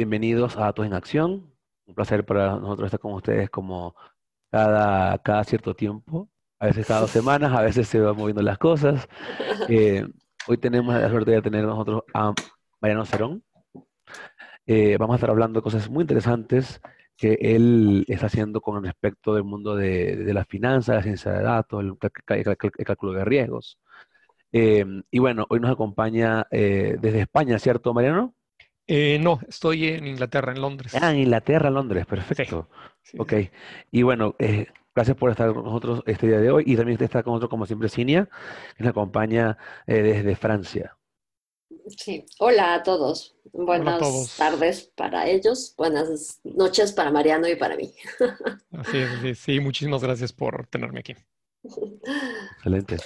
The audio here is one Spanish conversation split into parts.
Bienvenidos a Datos en Acción. Un placer para nosotros estar con ustedes como cada, cada cierto tiempo. A veces cada dos semanas, a veces se van moviendo las cosas. Eh, hoy tenemos la suerte de tener nosotros a Mariano Cerón. Eh, vamos a estar hablando de cosas muy interesantes que él está haciendo con respecto del mundo de, de las finanzas, la ciencia de datos, el, el cálculo de riesgos. Eh, y bueno, hoy nos acompaña desde España, ¿cierto, Mariano? Eh, no, estoy en Inglaterra, en Londres. Ah, en Inglaterra, Londres, perfecto. Sí, sí, ok, sí. y bueno, eh, gracias por estar con nosotros este día de hoy y también está con nosotros, como siempre, Cinia, que nos acompaña eh, desde Francia. Sí, hola a todos. Buenas todos. tardes para ellos, buenas noches para Mariano y para mí. Así es, sí, sí, muchísimas gracias por tenerme aquí. Excelente.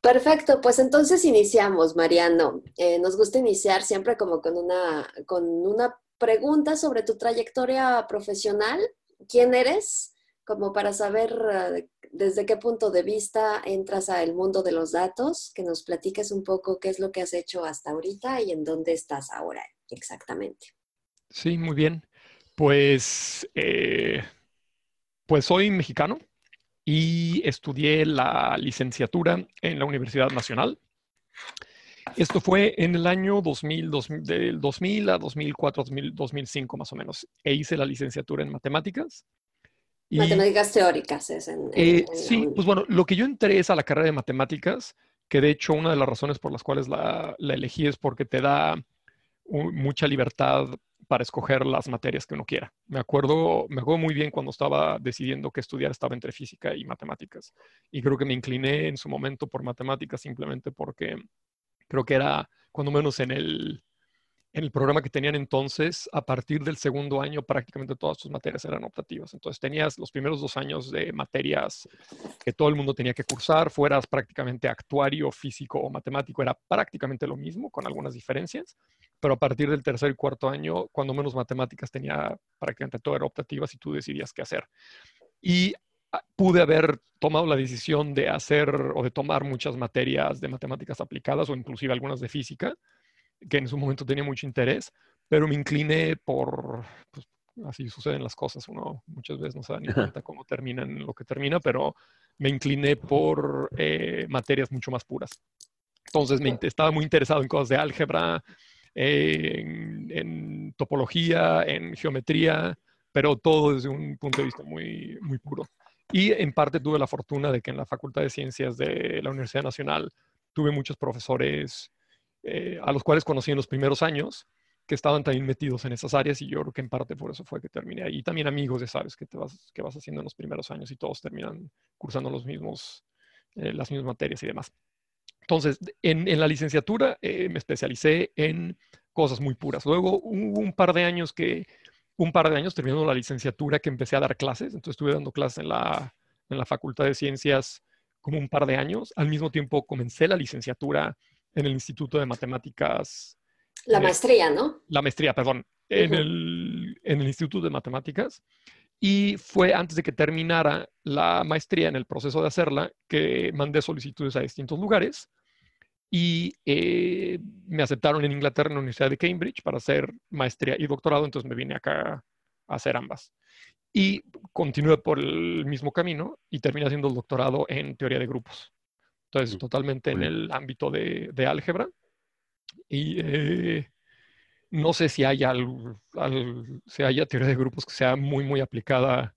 Perfecto, pues entonces iniciamos, Mariano. Eh, nos gusta iniciar siempre como con una, con una pregunta sobre tu trayectoria profesional. ¿Quién eres? Como para saber eh, desde qué punto de vista entras al mundo de los datos, que nos platiques un poco qué es lo que has hecho hasta ahorita y en dónde estás ahora exactamente. Sí, muy bien. Pues, eh, pues soy mexicano y estudié la licenciatura en la Universidad Nacional. Esto fue en el año 2000, 2000 del 2000 a 2004, 2000, 2005 más o menos. E hice la licenciatura en matemáticas. Y, Matemáticas teóricas es en, en- eh, en la sí, pues bueno, lo que yo entré es a la carrera de matemáticas, que de hecho una de las razones por las cuales la, la elegí es porque te da mucha libertad para escoger las materias que uno quiera. Me acuerdo, me acuerdo muy bien cuando estaba decidiendo qué estudiar, estaba entre física y matemáticas. Y creo que me incliné en su momento por matemáticas simplemente porque creo que era, cuando menos en el, en el programa que tenían entonces, a partir del segundo año prácticamente todas tus materias eran optativas. Entonces tenías los primeros dos años de materias que todo el mundo tenía que cursar, fueras prácticamente actuario, físico o matemático, era prácticamente lo mismo, con algunas diferencias. Pero a partir del tercer y cuarto año, cuando menos matemáticas tenía prácticamente todo era optativas y tú decidías qué hacer. Y ah, pude haber tomado la decisión de hacer o de tomar muchas materias de matemáticas aplicadas o inclusive algunas de física, que en su momento tenía mucho interés, pero me incliné por, pues, así suceden las cosas, uno muchas veces no se da ni cuenta cómo terminan lo que termina, pero me incliné por eh, materias mucho más puras. Entonces me, estaba muy interesado en cosas de álgebra, en, en topología, en geometría, pero todo desde un punto de vista muy, muy puro. Y en parte tuve la fortuna de que en la Facultad de Ciencias de la Universidad Nacional tuve muchos profesores eh, a los cuales conocí en los primeros años que estaban también metidos en esas áreas y yo creo que en parte por eso fue que terminé ahí. Y también amigos, ya sabes, que, te vas, que vas haciendo en los primeros años y todos terminan cursando los mismos, eh, las mismas materias y demás. Entonces, en, la licenciatura eh, me especialicé en cosas muy puras. Luego hubo un par de años que, un par de años terminando la licenciatura que empecé a dar clases. Entonces estuve dando clases en la, en la Facultad de Ciencias como un par de años. Al mismo tiempo comencé la licenciatura en el Instituto de Matemáticas La eh, maestría, ¿no? la maestría, perdón, en, el, en el Instituto de Matemáticas. Y fue antes de que terminara la maestría, en el proceso de hacerla, que mandé solicitudes a distintos lugares y eh, me aceptaron en Inglaterra, en la Universidad de Cambridge, para hacer maestría y doctorado, entonces me vine acá a hacer ambas. Y continué por el mismo camino y terminé haciendo el doctorado en teoría de grupos. Entonces, Mm, totalmente en el ámbito de, de álgebra. Y eh, no sé si haya, al- al- si haya teoría de grupos que sea muy, muy aplicada,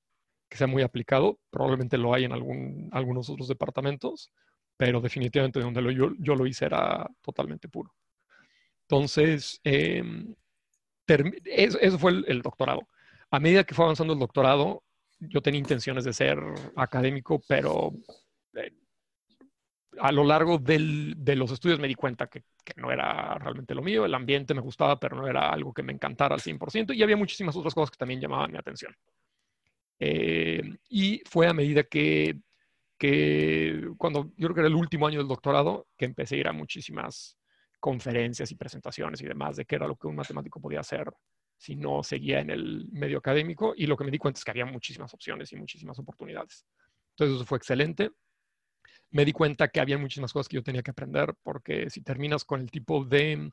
que sea muy aplicado. Probablemente lo hay en algún, algunos otros departamentos, pero definitivamente donde lo- yo, yo lo hice era totalmente puro. Entonces, em, termi- eso, eso fue el, el doctorado. A medida que fue avanzando el doctorado, yo tenía intenciones de ser académico, pero eh, a lo largo de los estudios me di cuenta que, que no era realmente lo mío. El ambiente me gustaba, pero no era algo que me encantara al 100%. Y había muchísimas otras cosas que también llamaban mi atención. Eh, y fue a medida que, que, cuando yo creo que era el último año del doctorado, que empecé a ir a muchísimas conferencias y presentaciones y demás de qué era lo que un matemático podía hacer si no seguía en el medio académico. Y lo que me di cuenta es que había muchísimas opciones y muchísimas oportunidades. Entonces eso fue excelente me di cuenta que había muchísimas cosas que yo tenía que aprender, porque si terminas con el tipo de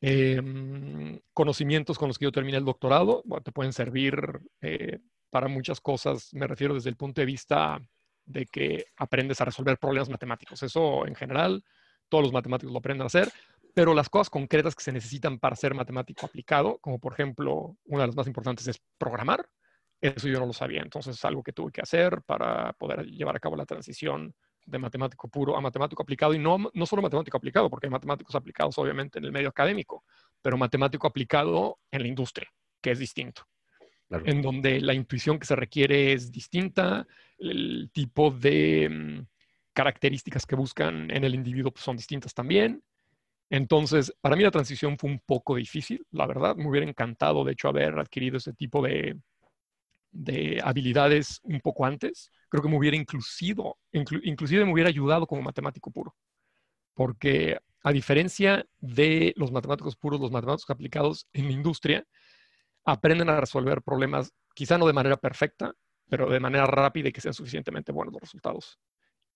Em, conocimientos con los que yo terminé el doctorado, te pueden servir eh, para muchas cosas, me refiero desde el punto de vista de que aprendes a resolver problemas matemáticos. Eso en general, todos los matemáticos lo aprenden a hacer, pero las cosas concretas que se necesitan para ser matemático aplicado, como por ejemplo, una de las más importantes es programar, eso yo no lo sabía, entonces es algo que tuve que hacer para poder llevar a cabo la transición de matemático puro a matemático aplicado, y no, no solo matemático aplicado, porque hay matemáticos aplicados obviamente en el medio académico, pero matemático aplicado en la industria, que es distinto. En donde la intuición que se requiere es distinta, el tipo de mm, características que buscan en el individuo pues, son distintas también. Entonces, para mí la transición fue un poco difícil, la verdad. Me hubiera encantado, de hecho, haber adquirido ese tipo de, de habilidades un poco antes, creo que me hubiera inclusive, inclusive me hubiera ayudado como matemático puro. Porque a diferencia de los matemáticos puros, los matemáticos aplicados en la industria aprenden a resolver problemas, quizá no de manera perfecta, pero de manera rápida y que sean suficientemente buenos los resultados.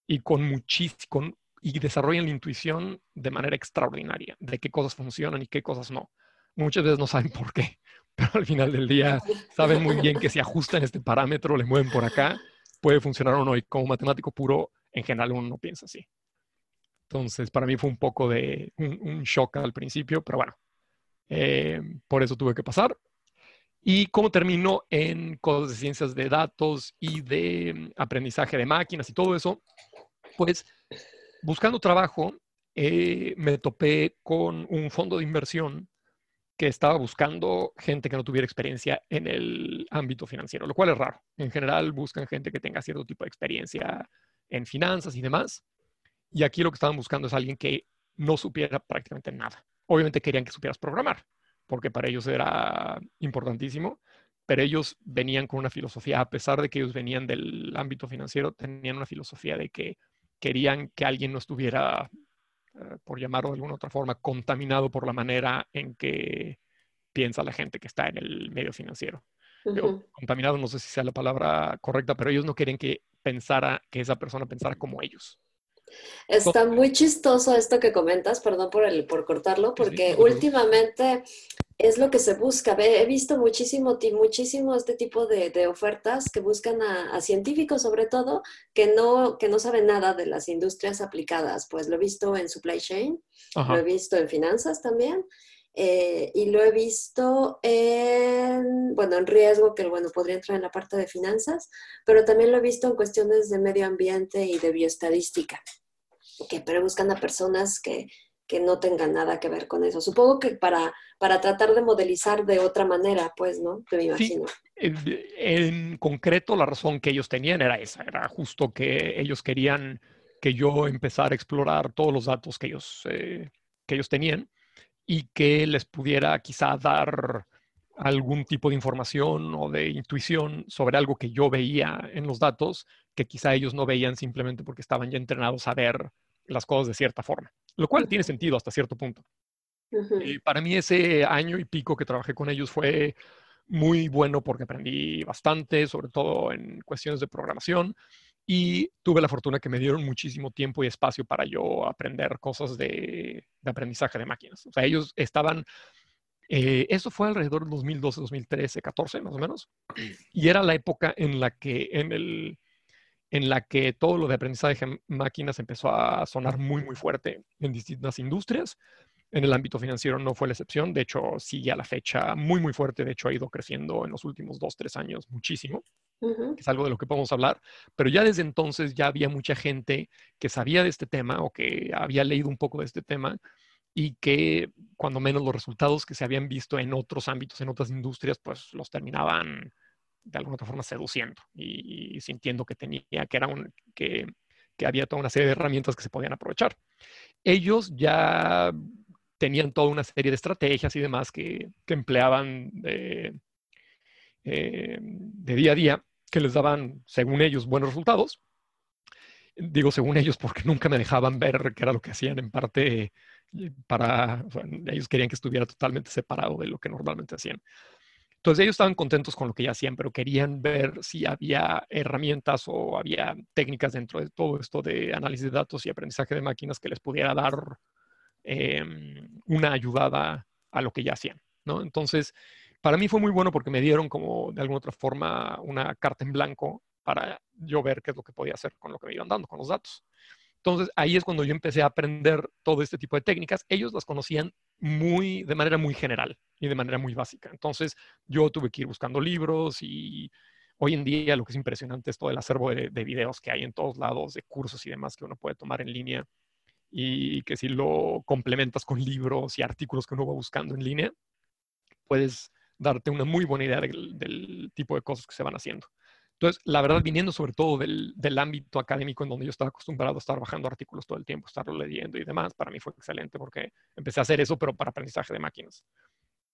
Y con muchísimo, y desarrollan la intuición de manera extraordinaria de qué cosas funcionan y qué cosas no. Muchas veces no saben por qué, pero al final del día saben muy bien que si ajustan este parámetro, le mueven por acá, puede funcionar o no. Y como matemático puro, en general uno no piensa así. Entonces, para mí fue un poco de un, shock al principio, pero bueno, eh, por eso tuve que pasar. ¿Y cómo terminó en cosas de ciencias de datos y de mm, aprendizaje de máquinas y todo eso? Pues buscando trabajo, eh, me topé con un fondo de inversión que estaba buscando gente que no tuviera experiencia en el ámbito financiero, lo cual es raro. En general buscan gente que tenga cierto tipo de experiencia en finanzas y demás. Y aquí lo que estaban buscando es alguien que no supiera prácticamente nada. Obviamente querían que supieras programar, porque para ellos era importantísimo, pero ellos venían con una filosofía, a pesar de que ellos venían del ámbito financiero, tenían una filosofía de que querían que alguien no estuviera por llamarlo de alguna otra forma, contaminado por la manera en que piensa la gente que está en el medio financiero. contaminado no sé si sea la palabra correcta, pero ellos no quieren que pensara, que esa persona pensara como ellos. Está muy chistoso esto que comentas, perdón por, el, por cortarlo, porque últimamente es lo que se busca. He visto muchísimo, muchísimo este tipo de, ofertas que buscan a, científicos, sobre todo, que no, que no saben nada de las industrias aplicadas. Pues lo he visto en supply chain, lo he visto en finanzas también. Eh, y lo he visto en, bueno, en riesgo, que bueno, podría entrar en la parte de finanzas, pero también lo he visto en cuestiones de medio ambiente y de bioestadística, que pero buscan a personas que, que no tengan nada que ver con eso. Supongo que para, para tratar de modelizar de otra manera, pues, ¿no? Te me imagino. en, concreto, la razón que ellos tenían era esa, era justo que ellos querían que yo empezara a explorar todos los datos que ellos, eh, que ellos tenían y que les pudiera quizá dar algún tipo de información o de intuición sobre algo que yo veía en los datos que quizá ellos no veían simplemente porque estaban ya entrenados a ver las cosas de cierta forma, lo cual tiene sentido hasta cierto punto. y para mí ese año y pico que trabajé con ellos fue muy bueno porque aprendí bastante, sobre todo en cuestiones de programación, y tuve la fortuna que me dieron muchísimo tiempo y espacio para yo aprender cosas de, aprendizaje de máquinas. O sea, ellos estaban, eh, eso fue alrededor de 2012, 2013, 14 más o menos, y era la época en la que en el en la que todo lo de aprendizaje de máquinas empezó a sonar muy, muy fuerte en distintas industrias. En el ámbito financiero no fue la excepción, de hecho sigue a la fecha muy, muy fuerte, de hecho ha ido creciendo en los últimos dos, tres años muchísimo, es algo de lo que podemos hablar, pero ya desde entonces ya había mucha gente que sabía de este tema o que había leído un poco de este tema y que cuando menos los resultados que se habían visto en otros ámbitos, en otras industrias, pues los terminaban de alguna otra forma seduciendo y, sintiendo que tenía, que era un, que, que había toda una serie de herramientas que se podían aprovechar. Ellos ya tenían toda una serie de estrategias y demás que, que empleaban de, eh, de, día a día, que les daban, según ellos, buenos resultados. Digo según ellos porque nunca me dejaban ver qué era lo que hacían en parte para, ellos querían que estuviera totalmente separado de lo que normalmente hacían. Entonces ellos estaban contentos con lo que ya hacían, pero querían ver si había herramientas o había técnicas dentro de todo esto de análisis de datos y aprendizaje de máquinas que les pudiera dar em, una ayudada a lo que ya hacían, ¿no? Entonces, para mí fue muy bueno porque me dieron como de alguna otra forma una carta en blanco para yo ver qué es lo que podía hacer con lo que me iban dando, con los datos. Entonces, ahí es cuando yo empecé a aprender todo este tipo de técnicas. Ellos las conocían muy, de manera muy general y de manera muy básica. Entonces, yo tuve que ir buscando libros y hoy en día lo que es impresionante es todo el acervo de, de videos que hay en todos lados, de cursos y demás que uno puede tomar en línea y que si lo complementas con libros y artículos que uno va buscando en línea, puedes darte una muy buena idea del, tipo de cosas que se van haciendo. Entonces, la verdad, viniendo sobre todo del, ámbito académico en donde yo estaba acostumbrado a estar bajando artículos todo el tiempo, estarlo leyendo y demás, para mí fue excelente porque empecé a hacer eso, pero para aprendizaje de máquinas.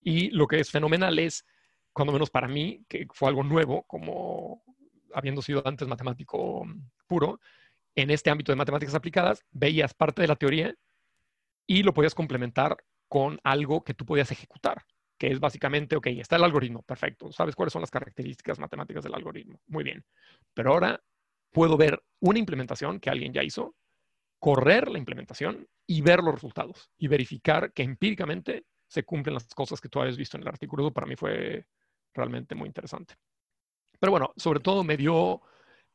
Y lo que es fenomenal es, cuando menos para mí, que fue algo nuevo, como habiendo sido antes matemático puro, en este ámbito de matemáticas aplicadas, veías parte de la teoría y lo podías complementar con algo que tú podías ejecutar que es básicamente, ok, está el algoritmo, perfecto, sabes cuáles son las características matemáticas del algoritmo, muy bien, pero ahora puedo ver una implementación que alguien ya hizo, correr la implementación y ver los resultados y verificar que empíricamente se cumplen las cosas que tú habías visto en el artículo. Eso para mí fue realmente muy interesante. Pero bueno, sobre todo me dio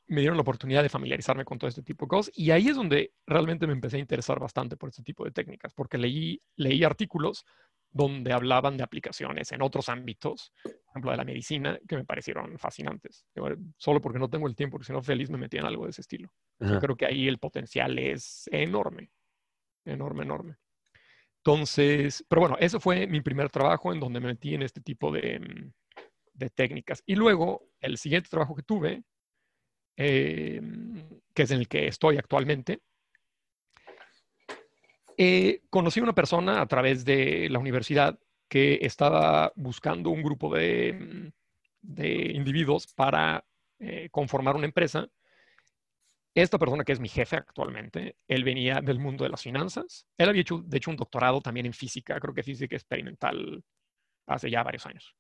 me dieron la oportunidad de familiarizarme con todo este tipo de cosas y ahí es donde realmente me empecé a interesar bastante por este tipo de técnicas, porque leí, leí artículos donde hablaban de aplicaciones en otros ámbitos, por ejemplo, de la medicina, que me parecieron fascinantes. Solo porque no tengo el tiempo, porque si no, feliz me metía en algo de ese estilo. Yo creo que ahí el potencial es enorme, enorme, enorme. Entonces, pero bueno, ese fue mi primer trabajo en donde me metí en este tipo de, mm, de técnicas. Y luego, el siguiente trabajo que tuve, eh, que es en el que estoy actualmente, eh, conocí a una persona a través de la universidad que estaba buscando un grupo de, mm, individuos para eh, conformar una empresa. Esta persona, que es mi jefe actualmente, él venía del mundo de las finanzas. Él había hecho, de hecho, un doctorado también en física, creo que física experimental, hace ya varios años.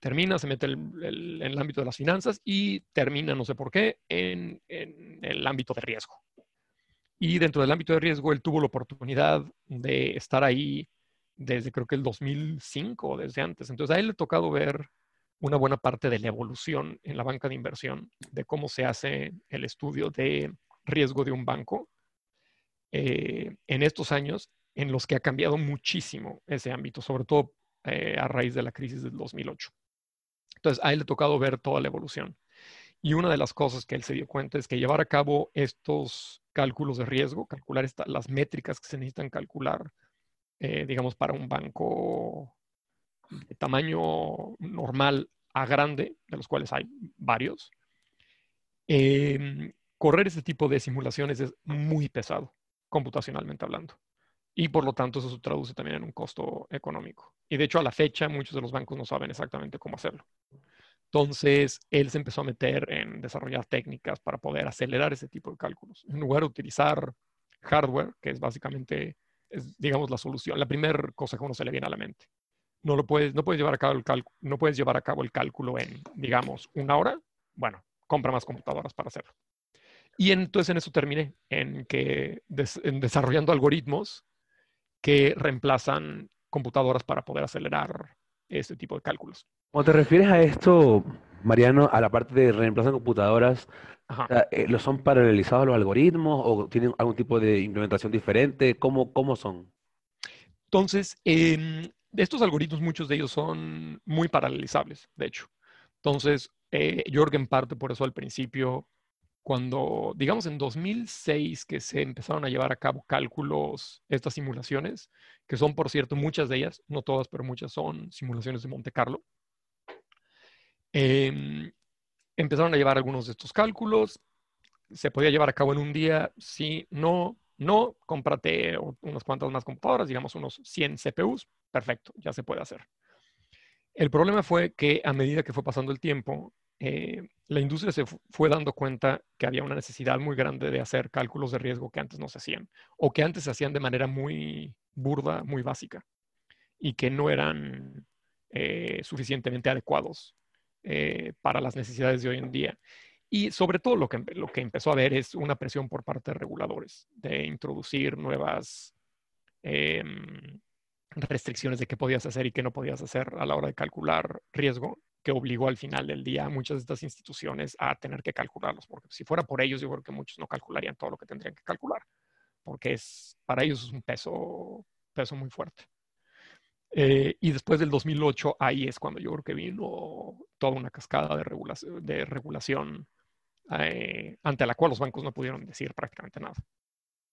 Termina, se mete en el ámbito de las finanzas y termina, no sé por qué, en el ámbito de riesgo. Y dentro del ámbito de riesgo, él tuvo la oportunidad de estar ahí desde creo que el 2005 o desde antes. Entonces a él le ha tocado ver una buena parte de la evolución en la banca de inversión, de cómo se hace el estudio de riesgo de un banco eh, en estos años en los que ha cambiado muchísimo ese ámbito, sobre todo eh, a raíz de la crisis del 2008. Entonces a él le ha tocado ver toda la evolución. Y una de las cosas que él se dio cuenta es que llevar a cabo estos cálculos de riesgo, calcular las métricas que se necesitan calcular, eh, digamos, para un banco de tamaño normal a grande, de los cuales hay varios, em, correr ese tipo de simulaciones es muy pesado, computacionalmente hablando. Y por lo tanto eso se traduce también en un costo económico. Y de hecho a la fecha muchos de los bancos no saben exactamente cómo hacerlo. Entonces, él se empezó a meter en desarrollar técnicas para poder acelerar ese tipo de cálculos. En lugar de utilizar hardware, que es básicamente, digamos, la solución, la primera cosa que uno se le viene a la mente. No, lo puedes, no, puedes llevar a cabo el cálculo, no puedes llevar a cabo el cálculo en, digamos, una hora. Bueno, compra más computadoras para hacerlo. Y entonces en eso terminé, en que en desarrollando algoritmos que reemplazan computadoras para poder acelerar este tipo de cálculos. Cuando te refieres a esto, Mariano, a la parte de reemplazar computadoras, eh, ¿lo son paralelizados los algoritmos o tienen algún tipo de implementación diferente? ¿Cómo, cómo son? Entonces, em, estos algoritmos, muchos de ellos son muy paralelizables, de hecho. Entonces, eh, Jorgen parte por eso al principio, cuando, digamos, en 2006 que se empezaron a llevar a cabo cálculos, estas simulaciones, que son, por cierto, muchas de ellas, no todas, pero muchas son simulaciones de Monte Carlo. Em, empezaron a llevar algunos de estos cálculos. Se podía llevar a cabo en un día, sí, no, no, cómprate unas cuantas más computadoras, digamos unos 100 CPUs, perfecto, ya se puede hacer. El problema fue que a medida que fue pasando el tiempo, eh, la industria se fue dando cuenta que había una necesidad muy grande de hacer cálculos de riesgo que antes no se hacían, o que antes se hacían de manera muy burda, muy básica, y que no eran eh, suficientemente adecuados eh, para las necesidades de hoy en día. Y sobre todo lo que, lo que empezó a ver es una presión por parte de reguladores de introducir nuevas, em, restricciones de qué podías hacer y qué no podías hacer a la hora de calcular riesgo, obligó al final del día a muchas de estas instituciones a tener que calcularlos, porque si fuera por ellos, yo creo que muchos no calcularían todo lo que tendrían que calcular, porque es, para ellos es un peso, peso muy fuerte. Eh, y después del 2008, ahí es cuando yo creo que vino toda una cascada de, regulación, de regulación eh, ante la cual los bancos no pudieron decir prácticamente nada.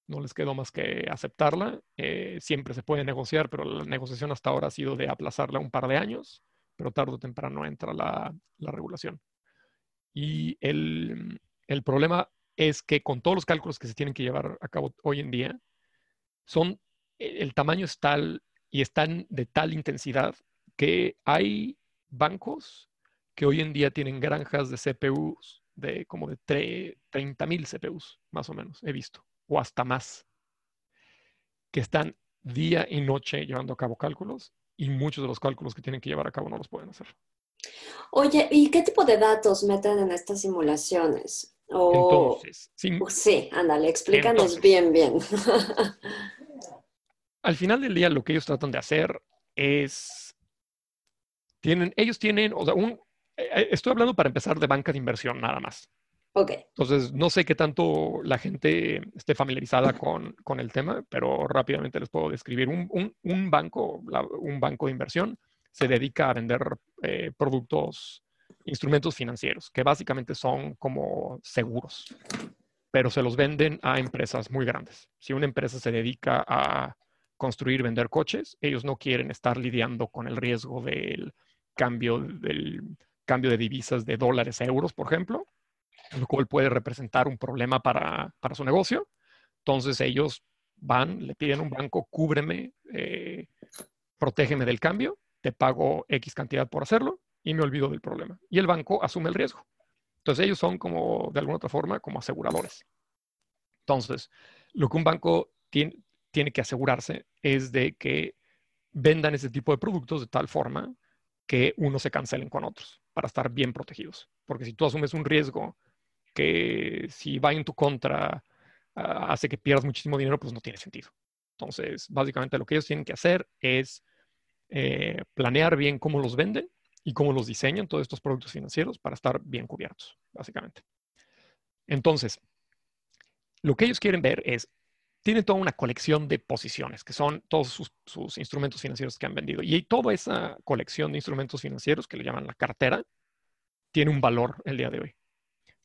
No les quedó más que aceptarla. Eh, siempre se puede negociar, pero la negociación hasta ahora ha sido de aplazarla un par de años, pero tarde o temprano entra la, la regulación. Y el, el problema es que con todos los cálculos que se tienen que llevar a cabo hoy en día, son, el tamaño es tal y están de tal intensidad que hay bancos que hoy en día tienen granjas de CPUs de como de 30 mil CPUs, más o menos, he visto, o hasta más, que están día y noche llevando a cabo cálculos y muchos de los cálculos que tienen que llevar a cabo no los pueden hacer. Oye, ¿y qué tipo de datos meten en estas simulaciones? Entonces, sí, ándale, explícanos bien, bien. al final del día, lo que ellos tratan de hacer es, tienen, ellos tienen, o sea, un, eh, eh, estoy hablando para empezar de banca de inversión nada más. Ok. Entonces, no sé qué tanto la gente esté familiarizada con, el tema, pero rápidamente les puedo describir. Un, banco, un banco de inversión se dedica a vender eh, productos, instrumentos financieros, que básicamente son como seguros, pero se los venden a empresas muy grandes. Si una empresa se dedica a construir, vender coches, ellos no quieren estar lidiando con el riesgo del cambio del cambio de divisas de dólares a euros, por ejemplo, lo cual puede representar un problema para, su negocio. Entonces ellos van, le piden a un banco, cúbreme, eh, protégeme del cambio, te pago X cantidad por hacerlo y me olvido del problema. Y el banco asume el riesgo. Entonces ellos son como, de alguna otra forma, como aseguradores. Entonces, lo que un banco tiene, tiene que asegurarse es de que vendan ese tipo de productos de tal forma que uno se cancelen con otros para estar bien protegidos. Porque si tú asumes un riesgo que si va en tu contra ah, hace que pierdas muchísimo dinero, pues no tiene sentido. Entonces, básicamente lo que ellos tienen que hacer es eh, planear bien cómo los venden y cómo los diseñan todos estos productos financieros para estar bien cubiertos, básicamente. Entonces, lo que ellos quieren ver es tiene toda una colección de posiciones, que son todos sus, instrumentos financieros que han vendido. Y toda esa colección de instrumentos financieros, que le llaman la cartera, tiene un valor el día de hoy.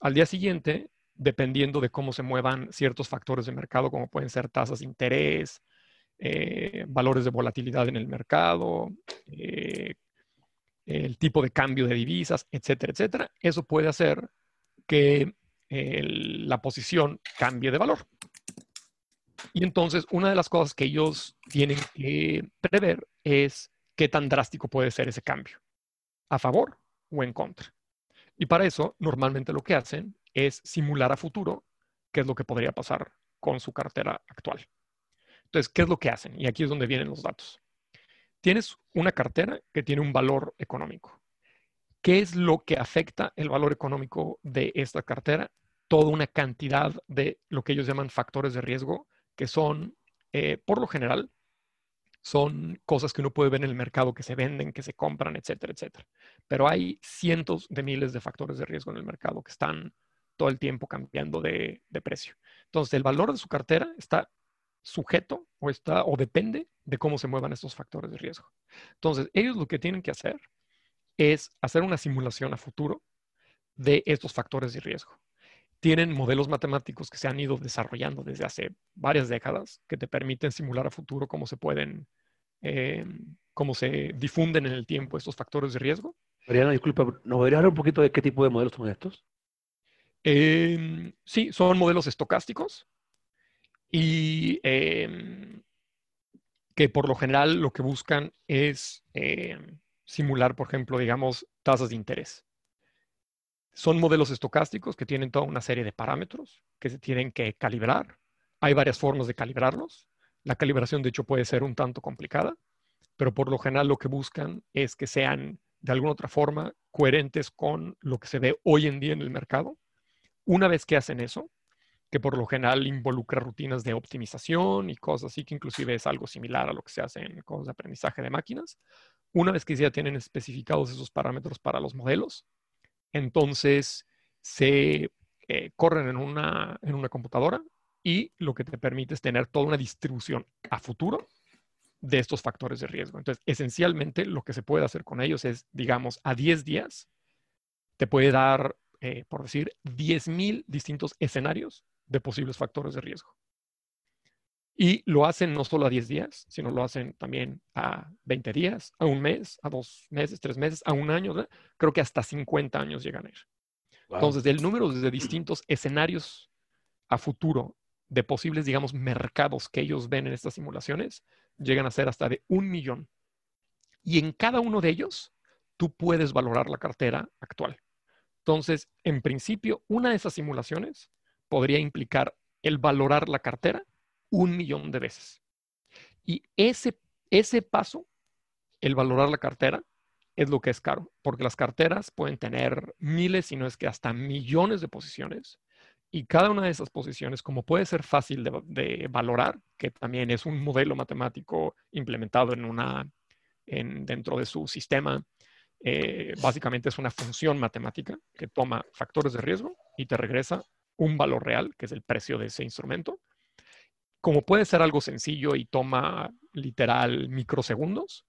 Al día siguiente, dependiendo de cómo se muevan ciertos factores de mercado, como pueden ser tasas de interés, eh, valores de volatilidad en el mercado, eh, el tipo de cambio de divisas, etcétera, etcétera, eso puede hacer que la posición cambie de valor. Y entonces, una de las cosas que ellos tienen que prever es qué tan drástico puede ser ese cambio, a favor o en contra. Y para eso, normalmente lo que hacen es simular a futuro qué es lo que podría pasar con su cartera actual. Entonces, ¿qué es lo que hacen? Y aquí es donde vienen los datos. Tienes una cartera que tiene un valor económico. ¿Qué es lo que afecta el valor económico de esta cartera? Toda una cantidad de lo que ellos llaman factores de riesgo que son, eh, por lo general, son cosas que uno puede ver en el mercado que se venden, que se compran, etcétera, etcétera. Pero hay cientos de miles de factores de riesgo en el mercado que están todo el tiempo cambiando de, precio. Entonces, el valor de su cartera está sujeto o está o depende de cómo se muevan estos factores de riesgo. Entonces, ellos lo que tienen que hacer es hacer una simulación a futuro de estos factores de riesgo tienen modelos matemáticos que se han ido desarrollando desde hace varias décadas que te permiten simular a futuro cómo se pueden, eh, cómo se difunden en el tiempo estos factores de riesgo. Mariana, disculpa, ¿nos podrías hablar un poquito de qué tipo de modelos son estos? Em, sí, son modelos estocásticos y em, que por lo general lo que buscan es em, simular, por ejemplo, digamos, tasas de interés. Son modelos estocásticos que tienen toda una serie de parámetros que se tienen que calibrar. Hay varias formas de calibrarlos. La calibración, de hecho, puede ser un tanto complicada, pero por lo general lo que buscan es que sean de alguna otra forma coherentes con lo que se ve hoy en día en el mercado. Una vez que hacen eso, que por lo general involucra rutinas de optimización y cosas así, que inclusive es algo similar a lo que se hace en cosas de aprendizaje de máquinas. Una vez que ya tienen especificados esos parámetros para los modelos, entonces se eh, corren en una, en una computadora y lo que te permite es tener toda una distribución a futuro de estos factores de riesgo. Entonces, esencialmente lo que se puede hacer con ellos es, digamos, a 10 días, te puede dar, eh, por decir, 10.000 distintos escenarios de posibles factores de riesgo. Y lo hacen no solo a 10 días, sino lo hacen también a 20 días, a un mes, a dos meses, tres meses, a un año. Creo que hasta 50 años llegan a ir. Entonces, el número de distintos escenarios a futuro de posibles, digamos, mercados que ellos ven en estas simulaciones llegan a ser hasta de un millón. Y en cada uno de ellos, tú puedes valorar la cartera actual. Entonces, en principio, una de esas simulaciones podría implicar el valorar la cartera un millón de veces. Y ese, ese paso, el valorar la cartera, es lo que es caro, porque las carteras pueden tener miles, si no es que hasta millones de posiciones, y cada una de esas posiciones, como puede ser fácil de, valorar, que también es un modelo matemático implementado en una, en, dentro de su sistema, eh, básicamente es una función matemática que toma factores de riesgo y te regresa un valor real, que es el precio de ese instrumento. Como puede ser algo sencillo y toma literal microsegundos,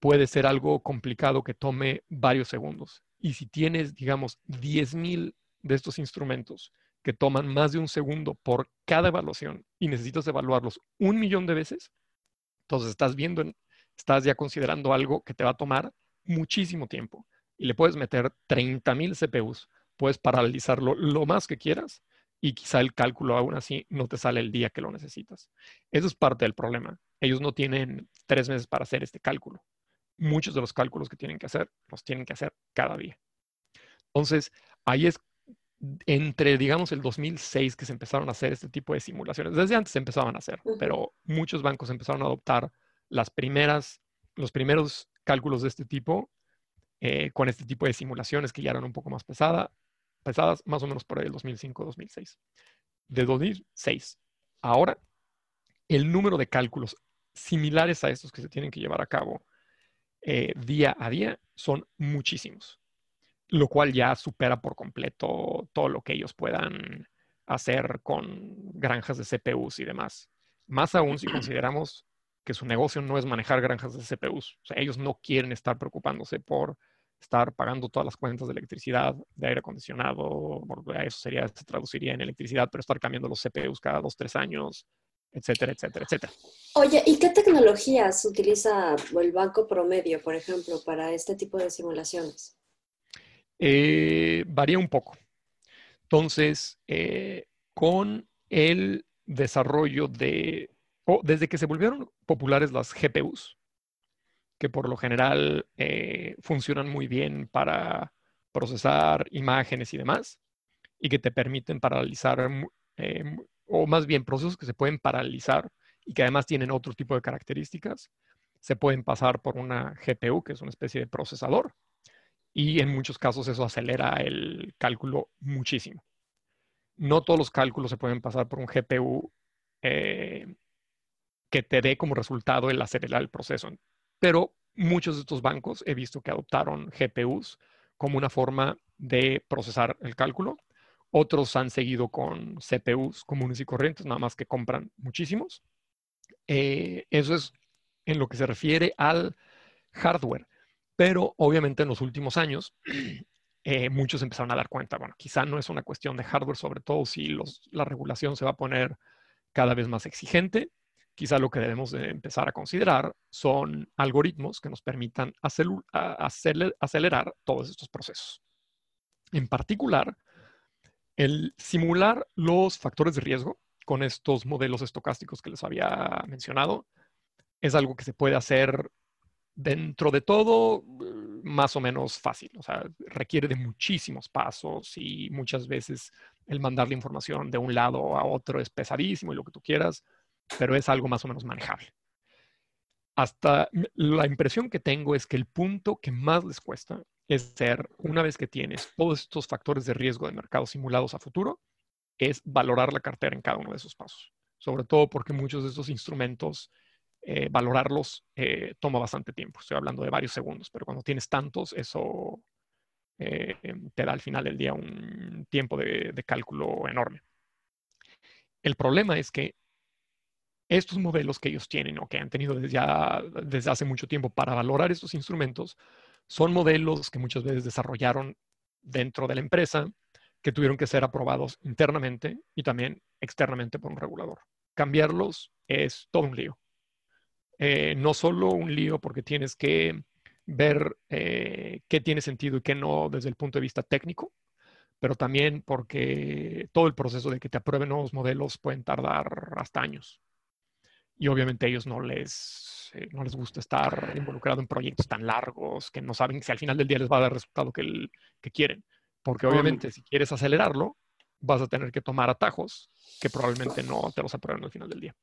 puede ser algo complicado que tome varios segundos. Y si tienes, digamos, 10.000 de estos instrumentos que toman más de un segundo por cada evaluación y necesitas evaluarlos un millón de veces, entonces estás viendo, estás ya considerando algo que te va a tomar muchísimo tiempo y le puedes meter 30.000 CPUs, puedes paralizarlo lo más que quieras y quizá el cálculo aún así no te sale el día que lo necesitas. Eso es parte del problema. Ellos no tienen tres meses para hacer este cálculo muchos de los cálculos que tienen que hacer los tienen que hacer cada día. Entonces, ahí es entre, digamos, el 2006 que se empezaron a hacer este tipo de simulaciones. Desde antes se empezaban a hacer, pero muchos bancos empezaron a adoptar las primeras, los primeros cálculos de este tipo eh, con este tipo de simulaciones que ya eran un poco más pesada, pesadas, más o menos por el 2005-2006. De 2006 ahora, el número de cálculos similares a estos que se tienen que llevar a cabo eh, día a día son muchísimos, lo cual ya supera por completo todo lo que ellos puedan hacer con granjas de CPUs y demás. Más aún si consideramos que su negocio no es manejar granjas de CPUs. Ellos no quieren estar preocupándose por estar pagando todas las cuentas de electricidad, de aire acondicionado, eso sería, se traduciría en electricidad, pero estar cambiando los CPUs cada dos, tres años, etcétera, etcétera, etcétera. Oye, ¿y qué tecnologías utiliza el banco promedio, por ejemplo, para este tipo de simulaciones? Eh, varía un poco. Entonces, eh, con el desarrollo de, o desde que se volvieron populares las GPUs, que por lo general eh, funcionan muy bien para procesar imágenes y demás, y que te permiten paralizar o más bien procesos que se pueden paralizar y que además tienen otro tipo de características, se pueden pasar por una GPU, que es una especie de procesador, y en muchos casos eso acelera el cálculo muchísimo. No todos los cálculos se pueden pasar por un GPU eh, que te dé como resultado el acelerar el proceso, pero muchos de estos bancos he visto que adoptaron GPUs como una forma de procesar el cálculo otros han seguido con CPUs comunes y corrientes, nada más que compran muchísimos. Eh, eso es en lo que se refiere al hardware. Pero obviamente en los últimos años eh, muchos empezaron a dar cuenta, bueno, quizá no es una cuestión de hardware, sobre todo si la regulación se va a poner cada vez más exigente. Quizá lo que debemos de empezar a considerar son algoritmos que nos permitan acelerar todos estos procesos. En particular, el simular los factores de riesgo con estos modelos estocásticos que les había mencionado es algo que se puede hacer dentro de todo eh, más o menos fácil. O sea, requiere de muchísimos pasos y muchas veces el mandar la información de un lado a otro es pesadísimo y lo que tú quieras, pero es algo más o menos manejable. Hasta la impresión que tengo es que el punto que más les cuesta es ser, una vez que tienes todos estos factores de riesgo de mercado simulados a futuro, es valorar la cartera en cada uno de esos pasos. Sobre todo porque muchos de esos instrumentos, eh, valorarlos eh, toma bastante tiempo. Estoy hablando de varios segundos, pero cuando tienes tantos, eso eh, te da al final del día un tiempo de cálculo enorme. El problema es que estos modelos que ellos tienen o que han tenido desde, ya, desde hace mucho tiempo para valorar estos instrumentos son modelos que muchas veces desarrollaron dentro de la empresa, que tuvieron que ser aprobados internamente y también externamente por un regulador. Cambiarlos es todo un lío. Eh, no solo un lío porque tienes que ver eh, qué tiene sentido y qué no desde el punto de vista técnico, pero también porque todo el proceso de que te aprueben nuevos modelos pueden tardar hasta años. Y obviamente a ellos no les, eh, no les gusta estar involucrado en proyectos tan largos que no saben si al final del día les va a dar el resultado que, el, que quieren. Porque obviamente si quieres acelerarlo, vas a tener que tomar atajos que probablemente no te los aprueben al final del día.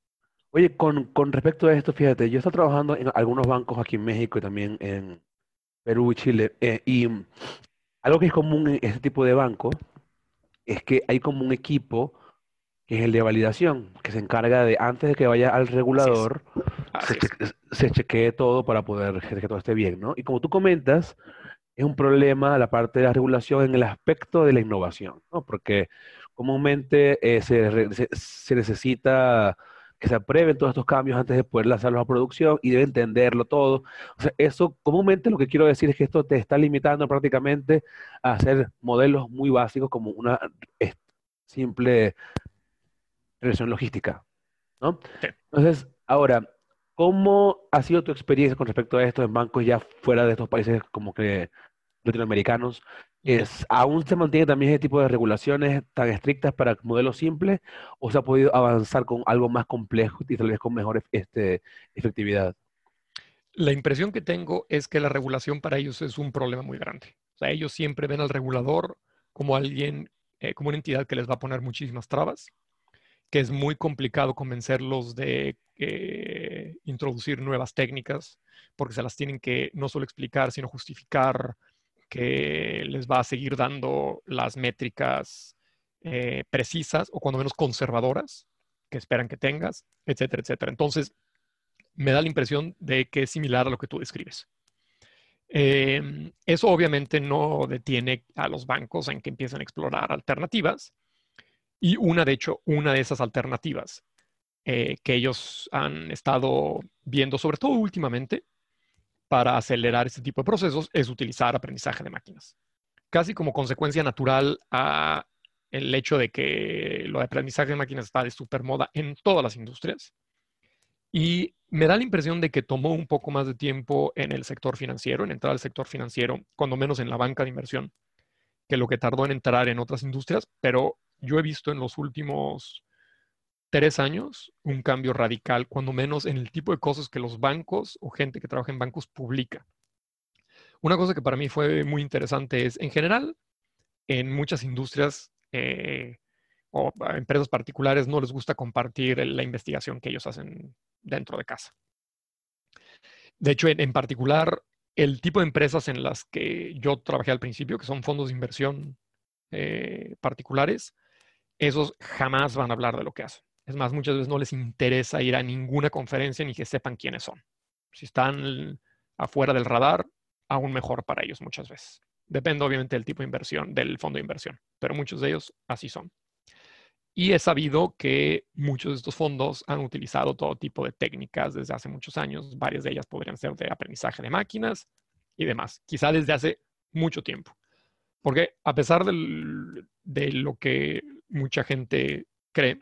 Oye, con, con respecto a esto, fíjate, yo estoy trabajando en algunos bancos aquí en México y también en Perú y Chile. Eh, y algo que es común en este tipo de banco es que hay como un equipo que es el de validación, que se encarga de, antes de que vaya al regulador, se, se, chequee todo para poder que todo esté bien, ¿no? Y como tú comentas, es un problema la parte de la regulación en el aspecto de la innovación, ¿no? Porque comúnmente eh, se, se, necesita que se aprueben todos estos cambios antes de poder lanzarlos a producción y debe entenderlo todo. O sea, eso comúnmente lo que quiero decir es que esto te está limitando prácticamente a hacer modelos muy básicos como una simple relación logística, ¿no? Entonces, ahora, ¿cómo ha sido tu experiencia con respecto a esto en bancos ya fuera de estos países como que latinoamericanos? ¿Es, ¿Aún se mantiene también ese tipo de regulaciones tan estrictas para modelos simples o se ha podido avanzar con algo más complejo y tal vez con mejor este, efectividad? La impresión que tengo es que la regulación para ellos es un problema muy grande. O sea, ellos siempre ven al regulador como alguien, eh, como una entidad que les va a poner muchísimas trabas que es muy complicado convencerlos de introducir nuevas técnicas, porque se las tienen que no solo explicar, sino justificar que les va a seguir dando las métricas eh, precisas o cuando menos conservadoras que esperan que tengas, etcétera, etcétera. Entonces, me da la impresión de que es similar a lo que tú describes. Em, eso obviamente no detiene a los bancos en que empiecen a explorar alternativas, y una, de hecho, una de esas alternativas eh, que ellos han estado viendo, sobre todo últimamente, para acelerar este tipo de procesos, es utilizar aprendizaje de máquinas. Casi como consecuencia natural a el hecho de que lo de aprendizaje de máquinas está de super moda en todas las industrias. Y me da la impresión de que tomó un poco más de tiempo en el sector financiero, en entrar al sector financiero, cuando menos en la banca de inversión, que lo que tardó en entrar en otras industrias, pero yo he visto en los últimos tres años un cambio radical, cuando menos en el tipo de cosas que los bancos o gente que trabaja en bancos publica. Una cosa que para mí fue muy interesante es, en general, en muchas industrias eh, o empresas particulares no les gusta compartir la investigación que ellos hacen dentro de casa. De hecho, en, particular, el tipo de empresas en las que yo trabajé al principio, que son fondos de inversión eh, particulares, esos jamás van a hablar de lo que hacen. Es más, muchas veces no les interesa ir a ninguna conferencia ni que sepan quiénes son. Si están afuera del radar, aún mejor para ellos muchas veces. Depende obviamente del tipo de inversión, del fondo de inversión, pero muchos de ellos así son. Y he sabido que muchos de estos fondos han utilizado todo tipo de técnicas desde hace muchos años. Varias de ellas podrían ser de aprendizaje de máquinas y demás, quizá desde hace mucho tiempo. Porque a pesar de lo que mucha gente cree,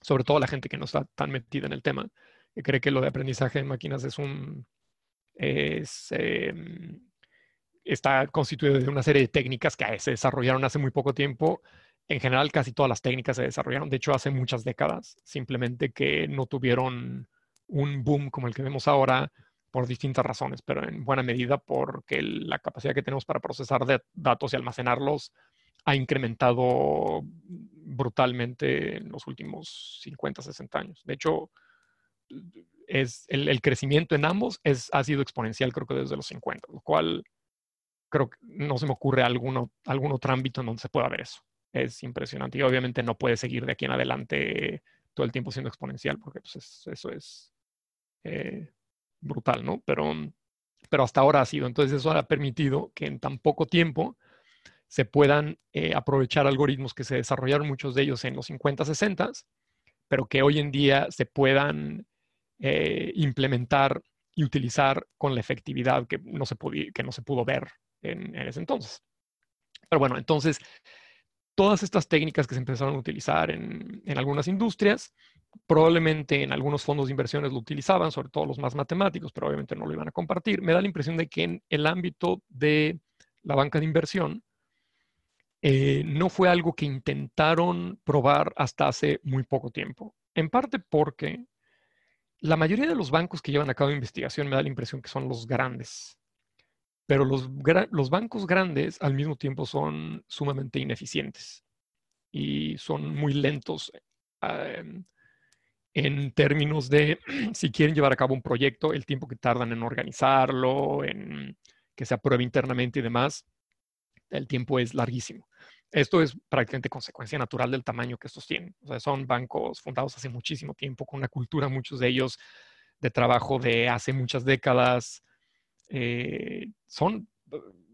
sobre todo la gente que no está tan metida en el tema, que cree que lo de aprendizaje de máquinas es un... Em, está constituido de una serie de técnicas que se desarrollaron hace muy poco tiempo. En general, casi todas las técnicas se desarrollaron, de hecho, hace muchas décadas, simplemente que no tuvieron un boom como el que vemos ahora por distintas razones, pero en buena medida porque la capacidad que tenemos para procesar datos y almacenarlos ha incrementado brutalmente en los últimos 50, 60 años. De hecho, es, el, crecimiento en ambos es, ha sido exponencial, creo que desde los 50, lo cual creo que no se me ocurre algún, algún otro ámbito en donde se pueda ver eso. es impresionante y obviamente no puede seguir de aquí en adelante todo el tiempo siendo exponencial porque pues, eso es eh, brutal, ¿no? Pero, pero hasta ahora ha sido. Entonces eso ha permitido que en tan poco tiempo se puedan eh, aprovechar algoritmos que se desarrollaron muchos de ellos en los 50, 60, pero que hoy en día se puedan eh, implementar y utilizar con la efectividad que no se, que no se pudo ver en, ese entonces. Pero bueno, entonces, todas estas técnicas que se empezaron a utilizar en, en, algunas industrias, probablemente en algunos fondos de inversiones lo utilizaban, sobre todo los más matemáticos, pero obviamente no lo iban a compartir. Me da la impresión de que en el ámbito de la banca de inversión, eh, no fue algo que intentaron probar hasta hace muy poco tiempo. En parte porque la mayoría de los bancos que llevan a cabo investigación me da la impresión que son los grandes. Pero los, bancos grandes al mismo tiempo son sumamente ineficientes y son muy lentos em, en términos de si quieren llevar a cabo un proyecto, el tiempo que tardan en organizarlo, en que se apruebe internamente y demás, el tiempo es larguísimo. Esto es prácticamente consecuencia natural del tamaño que estos tienen. O sea, son bancos fundados hace muchísimo tiempo, con una cultura, muchos de ellos, de trabajo de hace muchas décadas. Eh, son,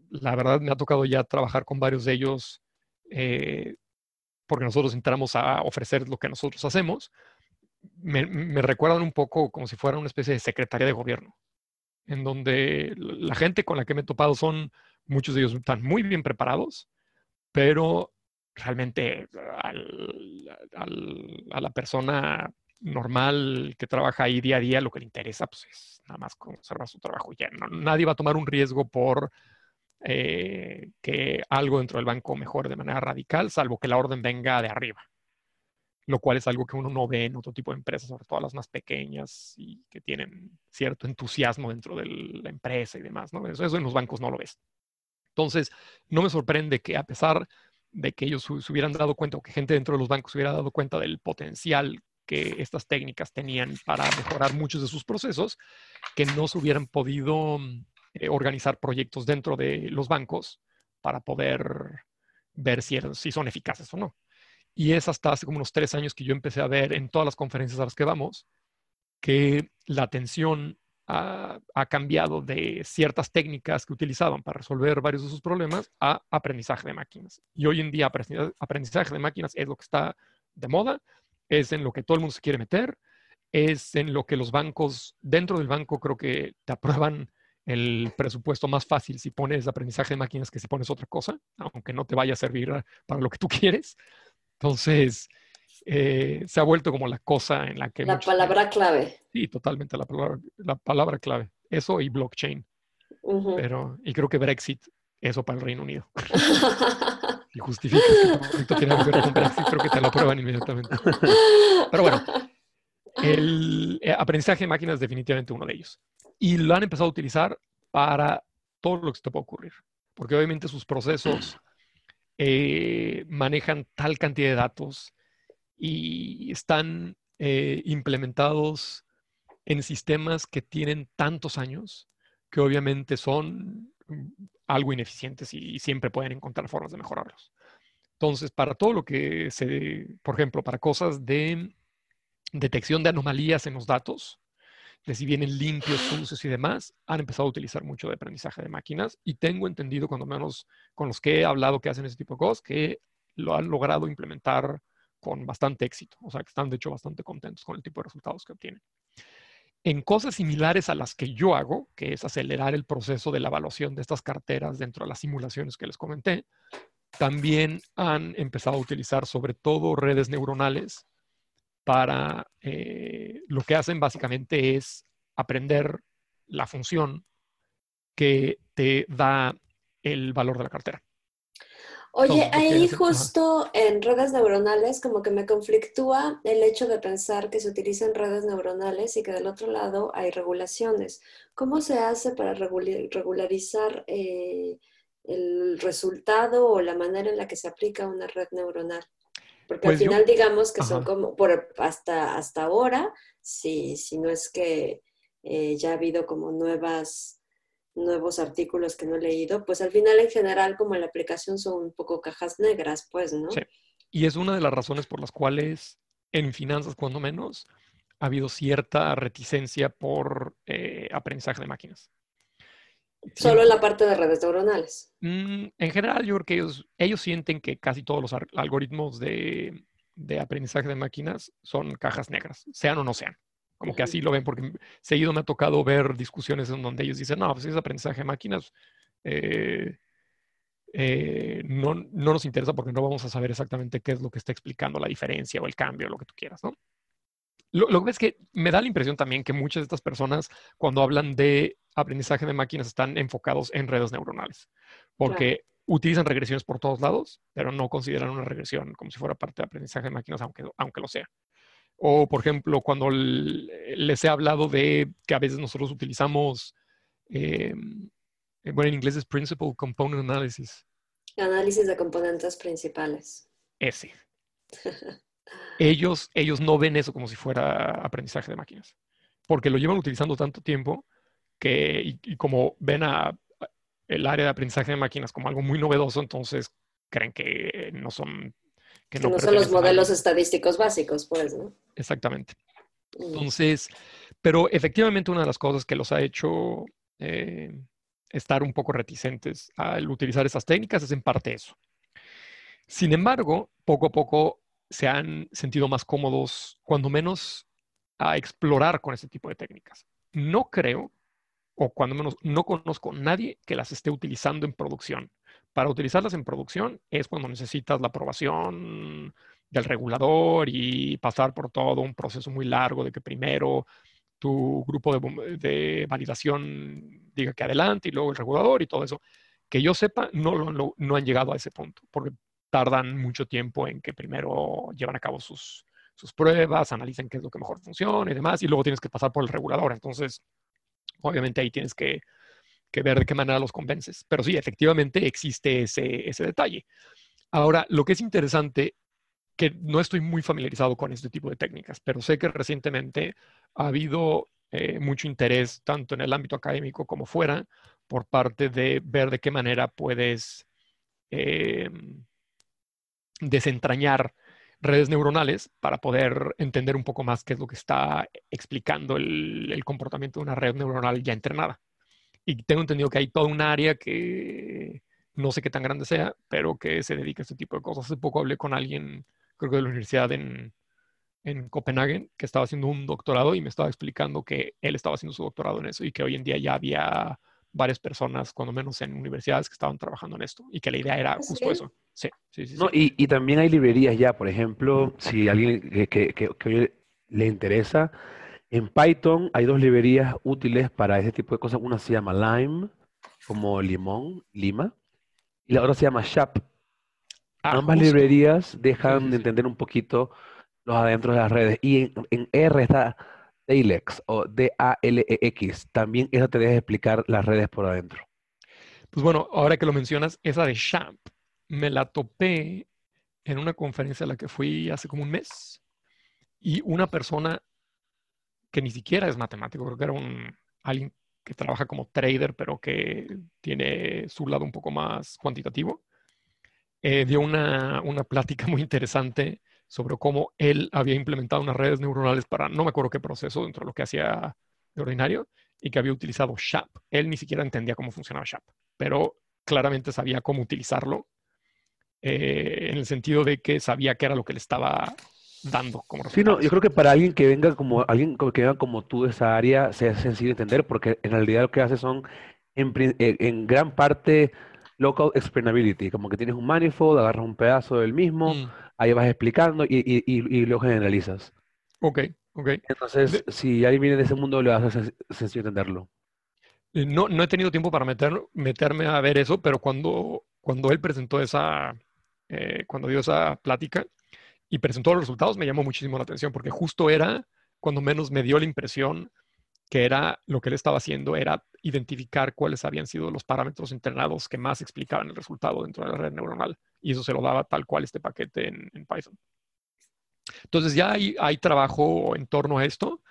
la verdad, me ha tocado ya trabajar con varios de ellos eh, porque nosotros entramos a ofrecer lo que nosotros hacemos. Me, me, recuerdan un poco como si fuera una especie de secretaría de gobierno, en donde la gente con la que me he topado son, muchos de ellos están muy bien preparados, pero realmente a la persona normal que trabaja ahí día a día, lo que le interesa pues, es nada más conservar su trabajo. Ya nadie va a tomar un riesgo por eh, que algo dentro del banco mejore de manera radical, salvo que la orden venga de arriba, lo cual es algo que uno no ve en otro tipo de empresas, sobre todo las más pequeñas y que tienen cierto entusiasmo dentro de la empresa y demás. ¿no? Eso, eso en los bancos no lo ves. Entonces, no me sorprende que a pesar de que ellos se hubieran dado cuenta o que gente dentro de los bancos se hubiera dado cuenta del potencial que estas técnicas tenían para mejorar muchos de sus procesos, que no se hubieran podido eh, organizar proyectos dentro de los bancos para poder ver si, si son eficaces o no. Y es hasta hace como unos tres años que yo empecé a ver en todas las conferencias a las que vamos que la atención ha, cambiado de ciertas técnicas que utilizaban para resolver varios de sus problemas a aprendizaje de máquinas. Y hoy en día aprendizaje de máquinas es lo que está de moda, es en lo que todo el mundo se quiere meter, es en lo que los bancos, dentro del banco creo que te aprueban el presupuesto más fácil si pones aprendizaje de máquinas que si pones otra cosa, aunque no te vaya a servir para lo que tú quieres. Entonces, eh, se ha vuelto como la cosa en la que... La palabra clave. Sí, totalmente la palabra, la palabra clave. Eso y blockchain. Pero, y creo que Brexit, eso para el Reino Unido. y justifica que esto tiene que ver con Brexit, creo que te lo aprueban inmediatamente. Pero bueno, el eh, aprendizaje de máquinas es definitivamente uno de ellos. Y lo han empezado a utilizar para todo lo que se te puede ocurrir. Porque obviamente sus procesos eh, manejan tal cantidad de datos y están eh, implementados en sistemas que tienen tantos años que obviamente son mm, algo ineficientes y siempre pueden encontrar formas de mejorarlos. Entonces, para todo lo que se, por ejemplo, para cosas de detección de anomalías en los datos, de si vienen limpios, sucios y demás, han empezado a utilizar mucho de aprendizaje de máquinas y tengo entendido, cuando menos con los que he hablado que hacen ese tipo de cosas, que lo han logrado implementar con bastante éxito, o sea, que están de hecho bastante contentos con el tipo de resultados que obtienen. En cosas similares a las que yo hago, que es acelerar el proceso de la evaluación de estas carteras dentro de las simulaciones que les comenté, también han empezado a utilizar sobre todo redes neuronales para eh, lo que hacen básicamente es aprender la función que te da el valor de la cartera. Oye, ahí justo en redes neuronales como que me conflictúa el hecho de pensar que se utilizan redes neuronales y que del otro lado hay regulaciones. ¿Cómo se hace para regularizar eh, el resultado o la manera en la que se aplica una red neuronal? Porque al pues final digamos que son como, por, hasta, hasta ahora, si, si no es que eh, ya ha habido como nuevas nuevos artículos que no he leído, pues al final en general como la aplicación son un poco cajas negras, pues, ¿no? Sí. Y es una de las razones por las cuales en finanzas, cuando menos, ha habido cierta reticencia por eh, aprendizaje de máquinas. Solo en la parte de redes neuronales. Mm, en general, yo creo que ellos, ellos sienten que casi todos los algoritmos de, de, aprendizaje de máquinas son cajas negras, sean o no sean. Como que así lo ven, porque seguido me ha tocado ver discusiones en donde ellos dicen, no, pues es aprendizaje de máquinas, eh, eh, no, no, nos interesa porque no vamos a saber exactamente qué es lo que está explicando la diferencia o el cambio, lo que tú quieras, ¿no? Lo, lo que es que me da la impresión también que muchas de estas personas, cuando hablan de aprendizaje de máquinas, están enfocados en redes neuronales, porque utilizan regresiones por todos lados, pero no consideran una regresión como si fuera parte de aprendizaje de máquinas, aunque, aunque lo sea. O, por ejemplo, cuando les he hablado de que a veces nosotros utilizamos, eh, bueno, en inglés es Principal Component Analysis. Análisis de componentes principales. Ese. ellos, ellos no ven eso como si fuera aprendizaje de máquinas, porque lo llevan utilizando tanto tiempo que, y, como ven a, el área de aprendizaje de máquinas como algo muy novedoso, entonces creen que no son... Que no, son los modelos estadísticos básicos, pues, ¿no? Exactamente. Mm. Entonces, pero efectivamente una de las cosas que los ha hecho eh, estar un poco reticentes al utilizar esas técnicas es en parte eso. Sin embargo, poco a poco se han sentido más cómodos, cuando menos, a explorar con ese tipo de técnicas. No creo, o cuando menos no conozco a nadie que las esté utilizando en producción. Para utilizarlas en producción es cuando necesitas la aprobación del regulador y pasar por todo un proceso muy largo de que primero tu grupo de, validación diga que adelante y luego el regulador y todo eso. Que yo sepa, no, no, no han llegado a ese punto, porque tardan mucho tiempo en que primero llevan a cabo sus, sus pruebas, analicen qué es lo que mejor funciona y demás, y luego tienes que pasar por el regulador. Entonces, obviamente ahí tienes que, que ver de qué manera los convences. Pero sí, efectivamente existe ese, ese detalle. Ahora, lo que es interesante, que no estoy muy familiarizado con este tipo de técnicas, pero sé que recientemente ha habido eh, mucho interés, tanto en el ámbito académico como fuera, por parte de ver de qué manera puedes eh, desentrañar redes neuronales para poder entender un poco más qué es lo que está explicando el, comportamiento de una red neuronal ya entrenada. Y tengo entendido que hay toda un área que no sé qué tan grande sea, pero que se dedica a este tipo de cosas. Hace poco hablé con alguien, creo que de la universidad en, en Copenhague, que estaba haciendo un doctorado y me estaba explicando que él estaba haciendo su doctorado en eso y que hoy en día ya había varias personas, cuando menos en universidades, que estaban trabajando en esto y que la idea era justo eso. Sí, sí, sí. y, y, también hay librerías ya, por ejemplo, si alguien que, que, que, le interesa, en Python hay dos librerías útiles para ese tipo de cosas. Una se llama Lime, como limón, lima, y la otra se llama Shap. Ah, Ambas librerías dejan de entender un poquito los adentros de las redes. Y en, en R está Dalex o D-A-L-E-X. También eso te deja explicar las redes por adentro. Pues bueno, ahora que lo mencionas, esa de Shap me la topé en una conferencia a la que fui hace como un mes y una persona que ni siquiera es matemático, creo que era un, alguien que trabaja como trader, pero que tiene su lado un poco más cuantitativo, eh, dio una, una plática muy interesante sobre cómo él había implementado unas redes neuronales para, no me acuerdo qué proceso dentro de lo que hacía de ordinario, y que había utilizado SHAP. Él ni siquiera entendía cómo funcionaba SHAP, pero claramente sabía cómo utilizarlo eh, en el sentido de que sabía que era lo que le estaba dando como Sí, no, yo creo que para alguien que venga como alguien que venga como tú de esa área sea sencillo entender porque en realidad lo que hace son en, eh, en gran parte local explainability, como que tienes un manifold, agarras un pedazo del mismo, mm. ahí vas explicando y, y, y, lo generalizas. Ok, ok. Entonces, si alguien viene de ese mundo, le hacer sencillo entenderlo. Eh, no, no he tenido tiempo para meter, meterme a ver eso, pero cuando, cuando él presentó esa, eh, cuando dio esa plática y presentó los resultados, me llamó muchísimo la atención porque justo era cuando menos me dio la impresión que era lo que él estaba haciendo, era identificar cuáles habían sido los parámetros entrenados que más explicaban el resultado dentro de la red neuronal. Y eso se lo daba tal cual este paquete en, Python. Entonces ya hay, hay, trabajo en torno a esto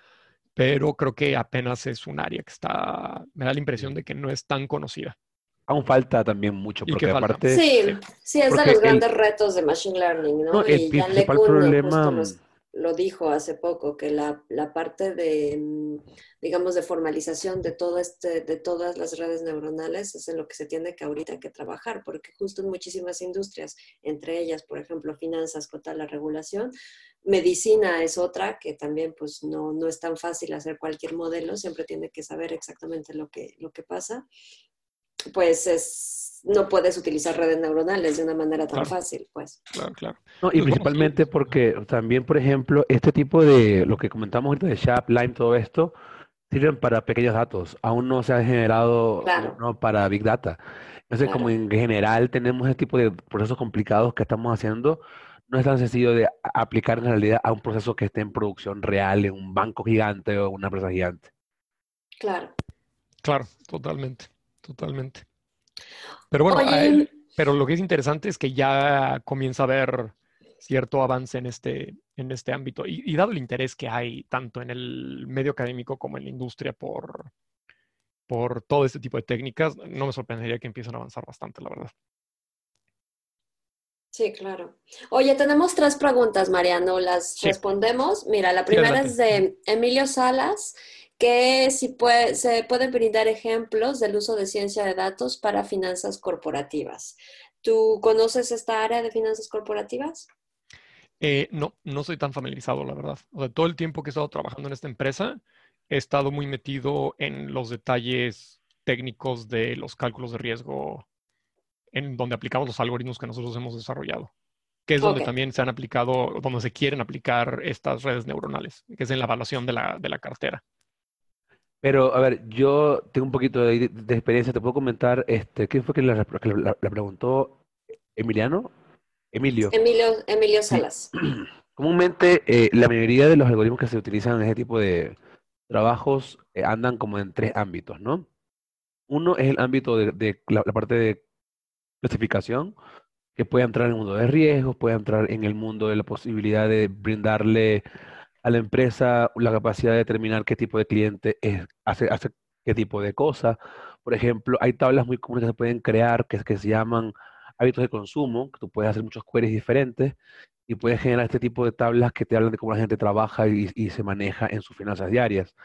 pero creo que apenas es un área que está, me da la impresión de que no es tan conocida. Aún falta también mucho, porque aparte... Sí, sí, es de los grandes retos de Machine Learning, ¿no? no el principal problema lo dijo hace poco, que la, parte de, mm, digamos, de formalización de, todo este, de todas las redes neuronales es en lo que se tiene que ahorita que trabajar, porque justo en muchísimas industrias, entre ellas, por ejemplo, finanzas, con la regulación, medicina es otra, que también pues no, no es tan fácil hacer cualquier modelo, siempre tiene que saber exactamente lo que, lo que pasa, pues es no puedes utilizar redes neuronales de una manera tan fácil, pues. Claro, claro. y principalmente porque también, por ejemplo, este tipo de, lo que comentamos ahorita de SHAP, Lime, todo esto, sirven para pequeños datos. Aún no se ha generado ¿no? para Big Data. Entonces, como en general tenemos este tipo de procesos complicados que estamos haciendo, no es tan sencillo de aplicar en realidad a un proceso que esté en producción real, en un banco gigante o una empresa gigante. Claro. Claro, totalmente, totalmente. Pero bueno, pero lo que es interesante es que ya comienza a haber cierto avance en este, en este ámbito. Y, dado el interés que hay tanto en el medio académico como en la industria por, por todo este tipo de técnicas, no me sorprendería que empiecen a avanzar bastante, la verdad. Sí, claro. Oye, tenemos tres preguntas, Mariano. Las respondemos. Mira, la primera es de Emilio Salas que si puede, se pueden brindar ejemplos del uso de ciencia de datos para finanzas corporativas. ¿Tú conoces esta área de finanzas corporativas? Eh, no, no soy tan familiarizado, la verdad. O sea, todo el tiempo que he estado trabajando en esta empresa, he estado muy metido en los detalles técnicos de los cálculos de riesgo en donde aplicamos los algoritmos que nosotros hemos desarrollado, que es donde también se han aplicado, donde se quieren aplicar estas redes neuronales, que es en la evaluación de la, de la cartera. Pero, a ver, yo tengo un poquito de, experiencia. ¿Te puedo comentar este, quién fue que la, preguntó? ¿Emiliano? Emilio. Emilio, Emilio Salas. Comúnmente, eh, la mayoría de los algoritmos que se utilizan en ese tipo de trabajos eh, andan como en tres ámbitos, ¿no? Uno es el ámbito de, la, parte de clasificación, que puede entrar en el mundo de riesgos, puede entrar en el mundo de la posibilidad de brindarle a la empresa la capacidad de determinar qué tipo de cliente es, hace, qué tipo de cosa. Por ejemplo, hay tablas muy comunes que se pueden crear que, se llaman hábitos de consumo, que tú puedes hacer muchos queries diferentes y puedes generar este tipo de tablas que te hablan de cómo la gente trabaja y se maneja en sus finanzas diarias.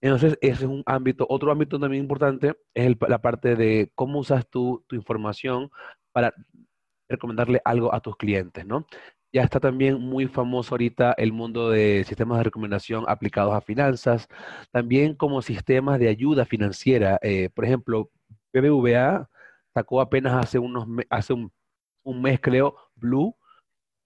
Entonces, ese es un ámbito. Otro ámbito también importante es la parte de cómo usas tu información para recomendarle algo a tus clientes, ¿no? Ya está también muy famoso ahorita el mundo de sistemas de recomendación aplicados a finanzas, también como sistemas de ayuda financiera. Eh, por ejemplo, BBVA sacó apenas hace, unos, hace un, un mes, creo, Blue,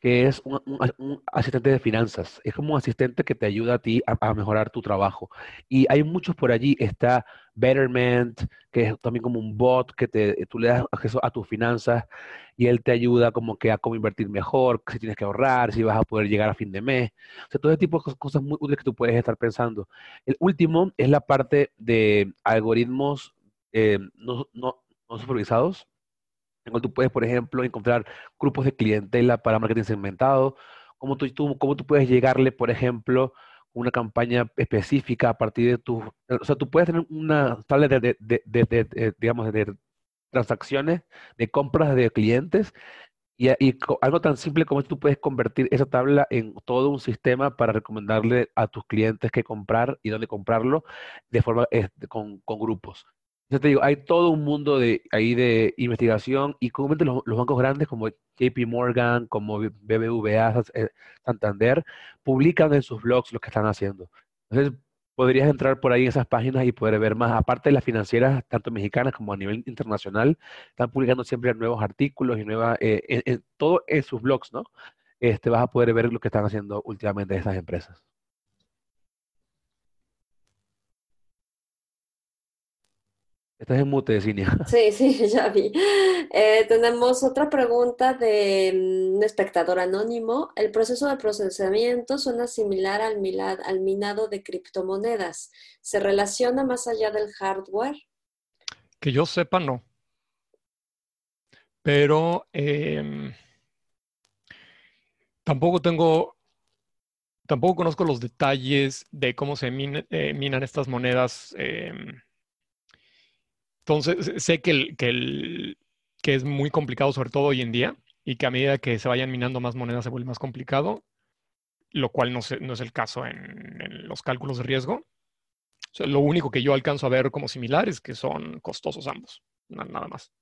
que es un, asistente de finanzas. Es como un asistente que te ayuda a ti a, mejorar tu trabajo. Y hay muchos por allí. Está Betterment, que es también como un bot que te, tú le das acceso a tus finanzas y él te ayuda como que a cómo invertir mejor, si tienes que ahorrar, si vas a poder llegar a fin de mes. O sea, todo ese tipo de cosas muy útiles que tú puedes estar pensando. El último es la parte de algoritmos eh, no, no, no supervisados en tú puedes, por ejemplo, encontrar grupos de clientela para marketing segmentado, cómo tú, tú, cómo tú puedes llegarle, por ejemplo, una campaña específica a partir de tu... O sea, tú puedes tener una tabla de, de, de, digamos, de transacciones, de compras de clientes, y, y, algo tan simple como tú puedes convertir esa tabla en todo un sistema para recomendarle a tus clientes qué comprar y dónde comprarlo de forma este, con, con grupos te digo, hay todo un mundo de, ahí de investigación y comúnmente los, bancos grandes como JP Morgan, como BBVA, eh, Santander, publican en sus blogs lo que están haciendo. Entonces, podrías entrar por ahí en esas páginas y poder ver más. Aparte de las financieras, tanto mexicanas como a nivel internacional, están publicando siempre nuevos artículos y nuevas, eh, todo en sus blogs, ¿no? Este, vas a poder ver lo que están haciendo últimamente esas empresas. Estás en mute, Cinia. Sí, sí, ya vi. Eh, tenemos otra pregunta de un espectador anónimo. El proceso de procesamiento suena similar al, al minado de criptomonedas. ¿Se relaciona más allá del hardware? Que yo sepa, no. Pero em, tampoco tengo tampoco conozco los detalles de cómo se eh, minan estas monedas. Entonces, sé que, que, que es muy complicado, sobre todo hoy en día, y que a medida que se vayan minando más monedas se vuelve más complicado, lo cual no, no es el caso en, los cálculos de riesgo. lo único que yo alcanzo a ver como similar es que son costosos ambos, nada más.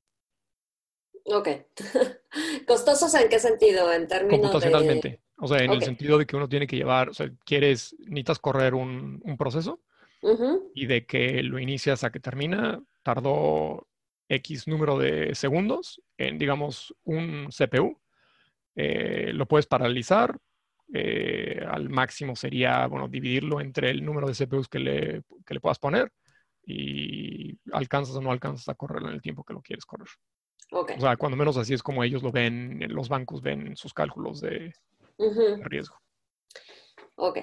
Ok. ¿Costosos en qué sentido? En términos Computacionalmente. O sea, en el sentido de que uno tiene que llevar, o sea, quieres, necesitas correr un, proceso y de que lo inicias a que termina, tardó X número de segundos en, digamos, un CPU. Eh, lo puedes paralizar. Eh, al máximo sería, bueno, dividirlo entre el número de CPUs que le, que le puedas poner y alcanzas o no alcanzas a correr en el tiempo que lo quieres correr. O sea, cuando menos así es como ellos lo ven, los bancos ven sus cálculos de, riesgo. Ok.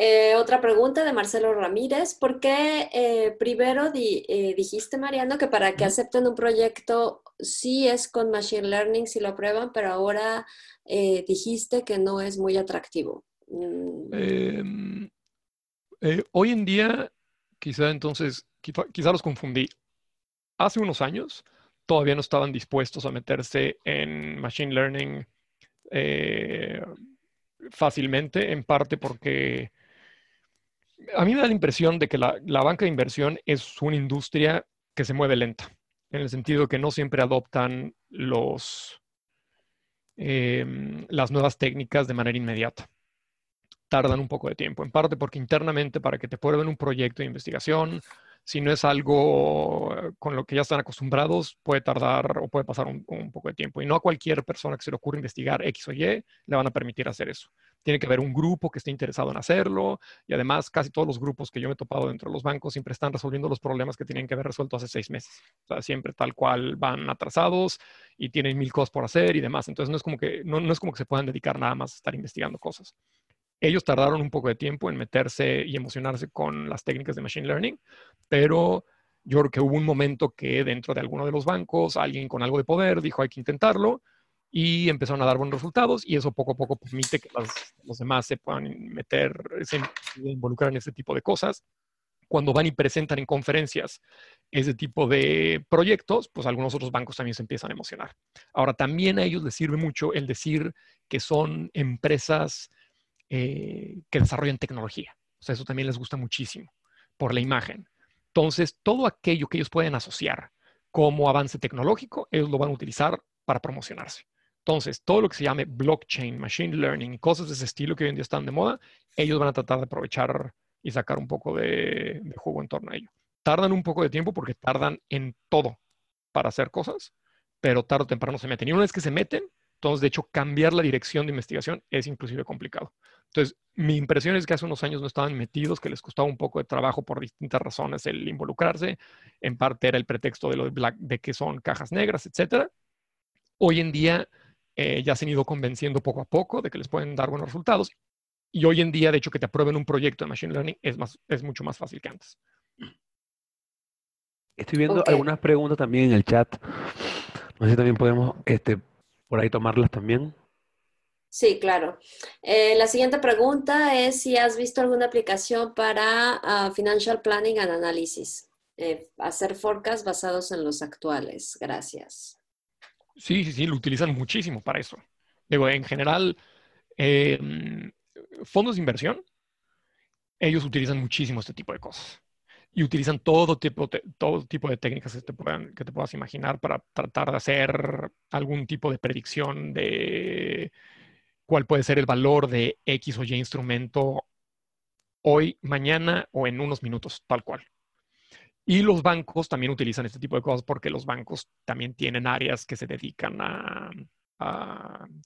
Eh, otra pregunta de Marcelo Ramírez. ¿Por qué eh, primero eh, dijiste, Mariano, que para que acepten un proyecto sí es con Machine Learning si lo aprueban, pero ahora dijiste que no es muy atractivo? Mm. Em, hoy en día, quizá entonces, quizá los confundí. Hace unos años, todavía no estaban dispuestos a meterse en Machine Learning fácilmente, en parte porque a mí me da la impresión de que la, banca de inversión es una industria que se mueve lenta, en el sentido que no siempre adoptan los, em, las nuevas técnicas de manera inmediata. Tardan un poco de tiempo, en parte porque internamente para que te prueben un proyecto de investigación si no es algo con lo que ya están acostumbrados, puede tardar o puede pasar un, poco de tiempo. Y no a cualquier persona que se le ocurra investigar X o Y le van a permitir hacer eso. Tiene que haber un grupo que esté interesado en hacerlo. Y además, casi todos los grupos que yo me he topado dentro de los bancos siempre están resolviendo los problemas que tenían que haber resuelto hace seis meses. O sea, siempre tal cual van atrasados y tienen mil cosas por hacer y demás. Entonces, no es como que, no, no es como que se puedan dedicar nada más a estar investigando cosas. Ellos tardaron un poco de tiempo en meterse y emocionarse con las técnicas de Machine Learning, pero yo creo que hubo un momento que dentro de alguno de los bancos, alguien con algo de poder dijo hay que intentarlo y empezaron a dar buenos resultados y eso poco a poco permite que los demás se puedan meter, se involucrar en este tipo de cosas. Cuando van y presentan en conferencias ese tipo de proyectos, pues algunos otros bancos también se empiezan a emocionar. Ahora, también a ellos les sirve mucho el decir que son empresas eh, que desarrollan tecnología. O sea, eso también les gusta muchísimo por la imagen. Entonces, todo aquello que ellos pueden asociar como avance tecnológico, ellos lo van a utilizar para promocionarse. Entonces, todo lo que se llame blockchain, machine learning cosas de ese estilo que hoy en día están de moda, ellos van a tratar de aprovechar y sacar un poco de, de juego en torno a ello. Tardan un poco de tiempo porque tardan en todo para hacer cosas, pero tarde o temprano se meten. Y una vez que se meten, entonces, de hecho, cambiar la dirección de investigación es inclusive complicado. Entonces, mi impresión es que hace unos años no estaban metidos, que les costaba un poco de trabajo por distintas razones el involucrarse. En parte era el pretexto de lo de, Black, de que son cajas negras, etcétera. Hoy en día eh, ya se han ido convenciendo poco a poco de que les pueden dar buenos resultados. Y hoy en día, de hecho, que te aprueben un proyecto de Machine Learning es, más, es mucho más fácil que antes. Estoy viendo algunas preguntas también en el chat. No sé si también podemos este, por ahí tomarlas también. Sí, claro. Eh, la siguiente pregunta es si has visto alguna aplicación para ah, Financial Planning and Analysis, eh, hacer forecasts basados en los actuales. Gracias. Sí, sí, sí, lo utilizan muchísimo para eso. Digo, en general, em, fondos de inversión, ellos utilizan muchísimo este tipo de cosas y utilizan todo tipo, de, todo tipo de técnicas que te, que te puedas imaginar para tratar de hacer algún tipo de predicción de cuál puede ser el valor de X o Y instrumento hoy, mañana o en unos minutos, tal cual. Y los bancos también utilizan este tipo de cosas porque los bancos también tienen áreas que se dedican a,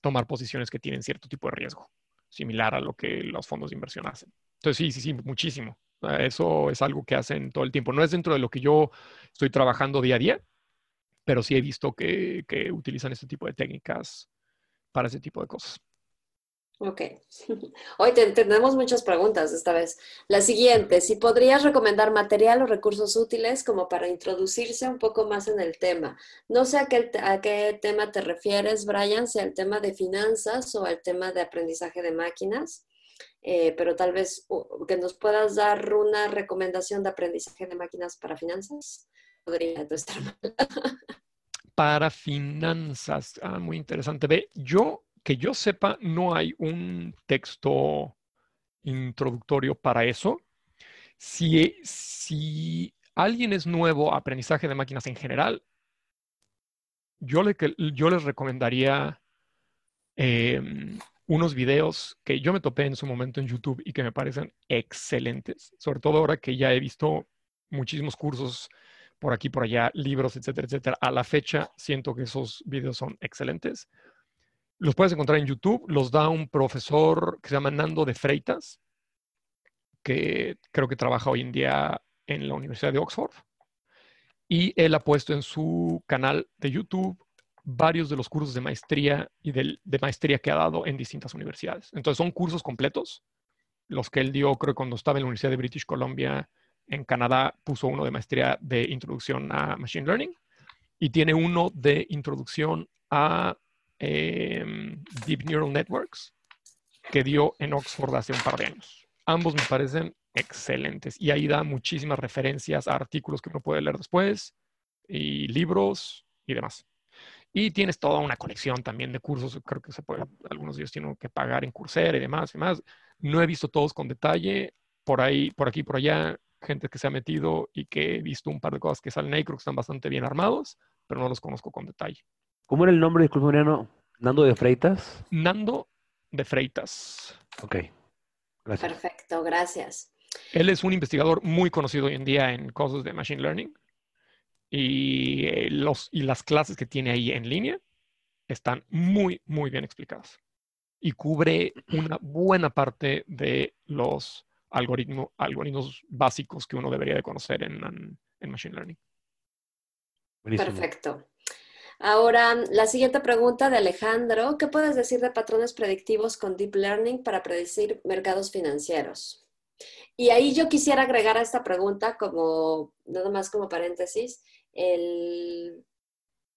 tomar posiciones que tienen cierto tipo de riesgo, similar a lo que los fondos de inversión hacen. Entonces, sí, sí, sí, muchísimo. Eso es algo que hacen todo el tiempo. No es dentro de lo que yo estoy trabajando día a día, pero sí he visto que, que utilizan este tipo de técnicas para ese tipo de cosas. Ok. Hoy tenemos muchas preguntas esta vez. La siguiente, si podrías recomendar material o recursos útiles como para introducirse un poco más en el tema. No sé a qué, a qué tema te refieres, Brian, si al tema de finanzas o al tema de aprendizaje de máquinas. eh, pero tal vez que nos puedas dar una recomendación de aprendizaje de máquinas para finanzas. Podría estar mal. para finanzas, ah, muy interesante. Ve, yo, que yo sepa, no hay un texto introductorio para eso. Si, alguien es nuevo a aprendizaje de máquinas en general, yo les recomendaría em, unos videos que yo me topé en su momento en YouTube y que me parecen excelentes, sobre todo ahora que ya he visto muchísimos cursos por aquí, por allá, libros, etcétera, etcétera. A la fecha siento que esos videos son excelentes. Los puedes encontrar en YouTube, los da un profesor que se llama Nando de Freitas, que creo que trabaja hoy en día en la Universidad de Oxford. Y él ha puesto en su canal de YouTube varios de los cursos de maestría y de, maestría que ha dado en distintas universidades. Entonces son cursos completos, los que él dio, creo, cuando estaba en la Universidad de British Columbia en Canadá, puso uno de maestría de introducción a Machine Learning y tiene uno de introducción a em, Deep Neural Networks que dio en Oxford hace un par de años. Ambos me parecen excelentes. Y ahí da muchísimas referencias a artículos que uno puede leer después, y libros y demás. Y tienes toda una colección también de cursos. Creo que se puede, algunos de ellos tienen que pagar en Coursera y demás y demás. No he visto todos con detalle. Por ahí, por aquí, por allá, gente que se ha metido y que he visto un par de cosas que salen ahí, creo que están bastante bien armados, pero no los conozco con detalle. ¿Cómo era el nombre, disculpe, Mariano? ¿Nando de Freitas? Nando de Freitas. Ok. Gracias. Perfecto, gracias. Él es un investigador muy conocido hoy en día en cosas de Machine Learning y, eh, los, y las clases que tiene ahí en línea están muy, muy bien explicadas y cubre una buena parte de los algoritmos básicos que uno debería de conocer en, en Machine Learning. Perfecto. Ahora, la siguiente pregunta de Alejandro. ¿Qué puedes decir de patrones predictivos con Deep Learning para predecir mercados financieros? Y ahí yo quisiera agregar a esta pregunta, como nada más como paréntesis, el,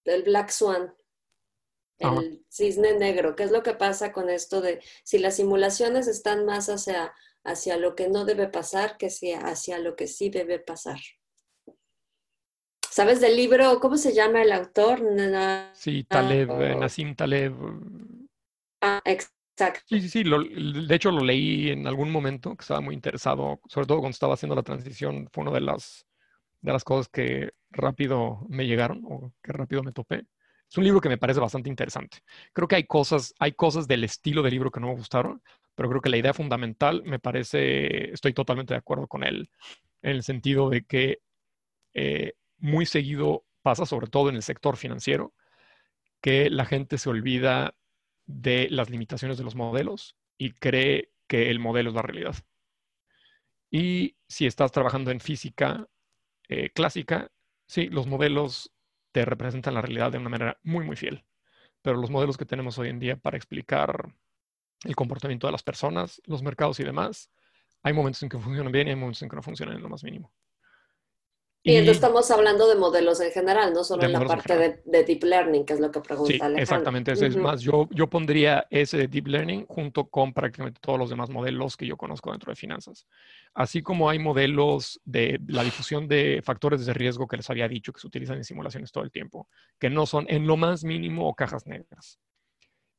el Black Swan, el cisne negro. ¿Qué es lo que pasa con esto de si las simulaciones están más hacia, hacia lo que no debe pasar que hacia lo que sí debe pasar? ¿Sabes del libro? ¿Cómo se llama el autor? Sí, Taleb, eh, Nassim Taleb. Ah, Sí, sí, sí. de hecho, lo leí en algún momento que estaba muy interesado, sobre todo cuando estaba haciendo la transición. Fue una de las, de las cosas que rápido me llegaron o que rápido me topé. Es un libro que me parece bastante interesante. Creo que hay cosas, hay cosas del estilo del libro que no me gustaron, pero creo que la idea fundamental me parece, estoy totalmente de acuerdo con él, en el sentido de que eh, muy seguido pasa, sobre todo en el sector financiero, que la gente se olvida de las limitaciones de los modelos y cree que el modelo es la realidad. Y si estás trabajando en física eh, clásica, sí, los modelos te representan la realidad de una manera muy, muy fiel. Pero los modelos que tenemos hoy en día para explicar el comportamiento de las personas, los mercados y demás, hay momentos en que funcionan bien y hay momentos en que no funcionan en lo más mínimo. Y, entonces estamos hablando de modelos en general, no solo en la parte de, deep learning, que es lo que pregunta sí, Exactamente, es más, yo, yo pondría ese de deep learning junto con prácticamente todos los demás modelos que yo conozco dentro de finanzas. Así como hay modelos de la difusión de factores de riesgo que les había dicho que se utilizan en simulaciones todo el tiempo, que no son en lo más mínimo cajas negras.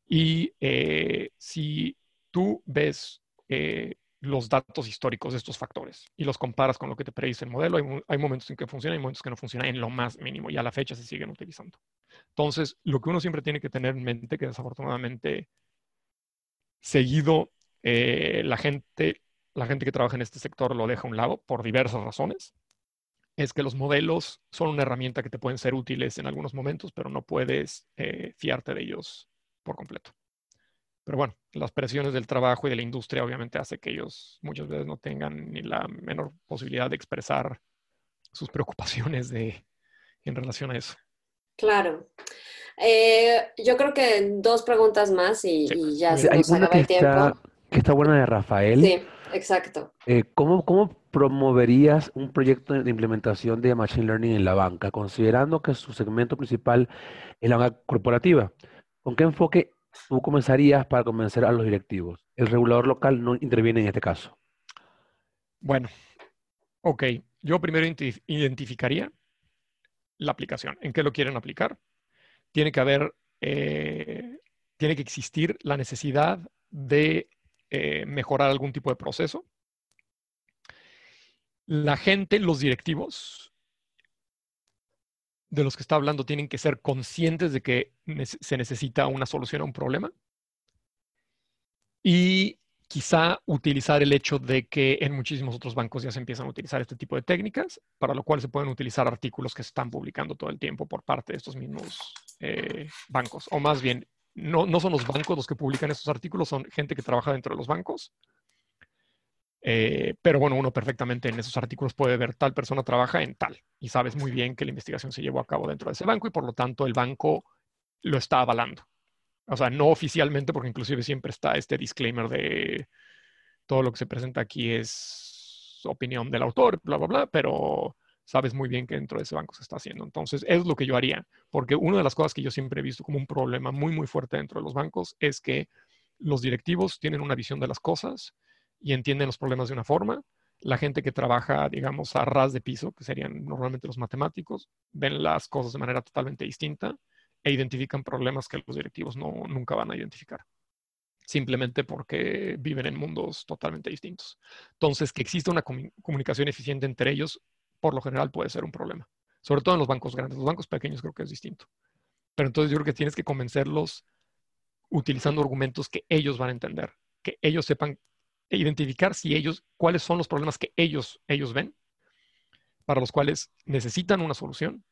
Y eh, si tú ves eh, los datos históricos de estos factores y los comparas con lo que te predice el modelo, hay, momentos en que funciona y momentos que no funciona en lo más mínimo y a la fecha se siguen utilizando. Entonces, lo que uno siempre tiene que tener en mente, que desafortunadamente seguido eh, la gente, la gente que trabaja en este sector lo deja a un lado por diversas razones, es que los modelos son una herramienta que te pueden ser útiles en algunos momentos, pero no puedes eh, fiarte de ellos por completo. Pero bueno, las presiones del trabajo y de la industria obviamente hace que ellos muchas veces no tengan ni la menor posibilidad de expresar sus preocupaciones de, en relación a eso. Claro. Eh, yo creo que dos preguntas más y, ya se nos acaba el tiempo. Está, que está buena de Rafael. Sí, exacto. Eh, ¿cómo, ¿Cómo promoverías un proyecto de implementación de Machine Learning en la banca, considerando que su segmento principal es la banca corporativa? ¿Con qué enfoque tú comenzarías para convencer a los directivos? El regulador local no interviene en este caso. Bueno, ok. Yo primero identificaría la aplicación. ¿En qué lo quieren aplicar? Tiene que haber, eh, tiene que existir la necesidad de eh, mejorar algún tipo de proceso. La gente, los directivos de los que está hablando tienen que ser conscientes de que se necesita una solución a un problema. Y quizá utilizar el hecho de que en muchísimos otros bancos ya se empiezan a utilizar este tipo de técnicas, para lo cual se pueden utilizar artículos que se están publicando todo el tiempo por parte de estos mismos eh, bancos. O más bien, no, no son los bancos los que publican estos artículos, son gente que trabaja dentro de los bancos. Eh, pero bueno, uno perfectamente en esos artículos puede ver tal persona trabaja en tal y sabes muy bien que la investigación se llevó a cabo dentro de ese banco y por lo tanto el banco lo está avalando. O sea, no oficialmente, porque inclusive siempre está este disclaimer de todo lo que se presenta aquí es opinión del autor, bla, bla, bla, pero sabes muy bien que dentro de ese banco se está haciendo. Entonces, es lo que yo haría, porque una de las cosas que yo siempre he visto como un problema muy, muy fuerte dentro de los bancos es que los directivos tienen una visión de las cosas y entienden los problemas de una forma. La gente que trabaja, digamos, a ras de piso, que serían normalmente los matemáticos, ven las cosas de manera totalmente distinta e identifican problemas que los directivos no, nunca van a identificar, simplemente porque viven en mundos totalmente distintos. Entonces, que exista una comunicación eficiente entre ellos, por lo general puede ser un problema, sobre todo en los bancos grandes. Los bancos pequeños creo que es distinto. Pero entonces yo creo que tienes que convencerlos utilizando argumentos que ellos van a entender, que ellos sepan identificar si ellos, cuáles son los problemas que ellos, ellos ven, para los cuales necesitan una solución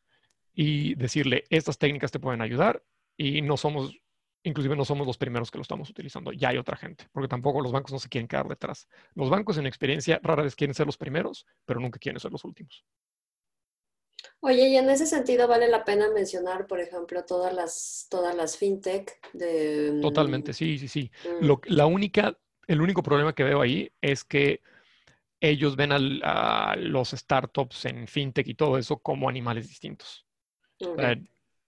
y decirle, estas técnicas te pueden ayudar y no somos, inclusive no somos los primeros que lo estamos utilizando, ya hay otra gente, porque tampoco los bancos no se quieren quedar detrás. Los bancos en experiencia rara vez quieren ser los primeros, pero nunca quieren ser los últimos. Oye, y en ese sentido vale la pena mencionar, por ejemplo, todas las, todas las fintech de... Mm, Totalmente, sí, sí, sí. Mm. la única, el único problema que veo ahí es que ellos ven a los startups en fintech y todo eso como animales distintos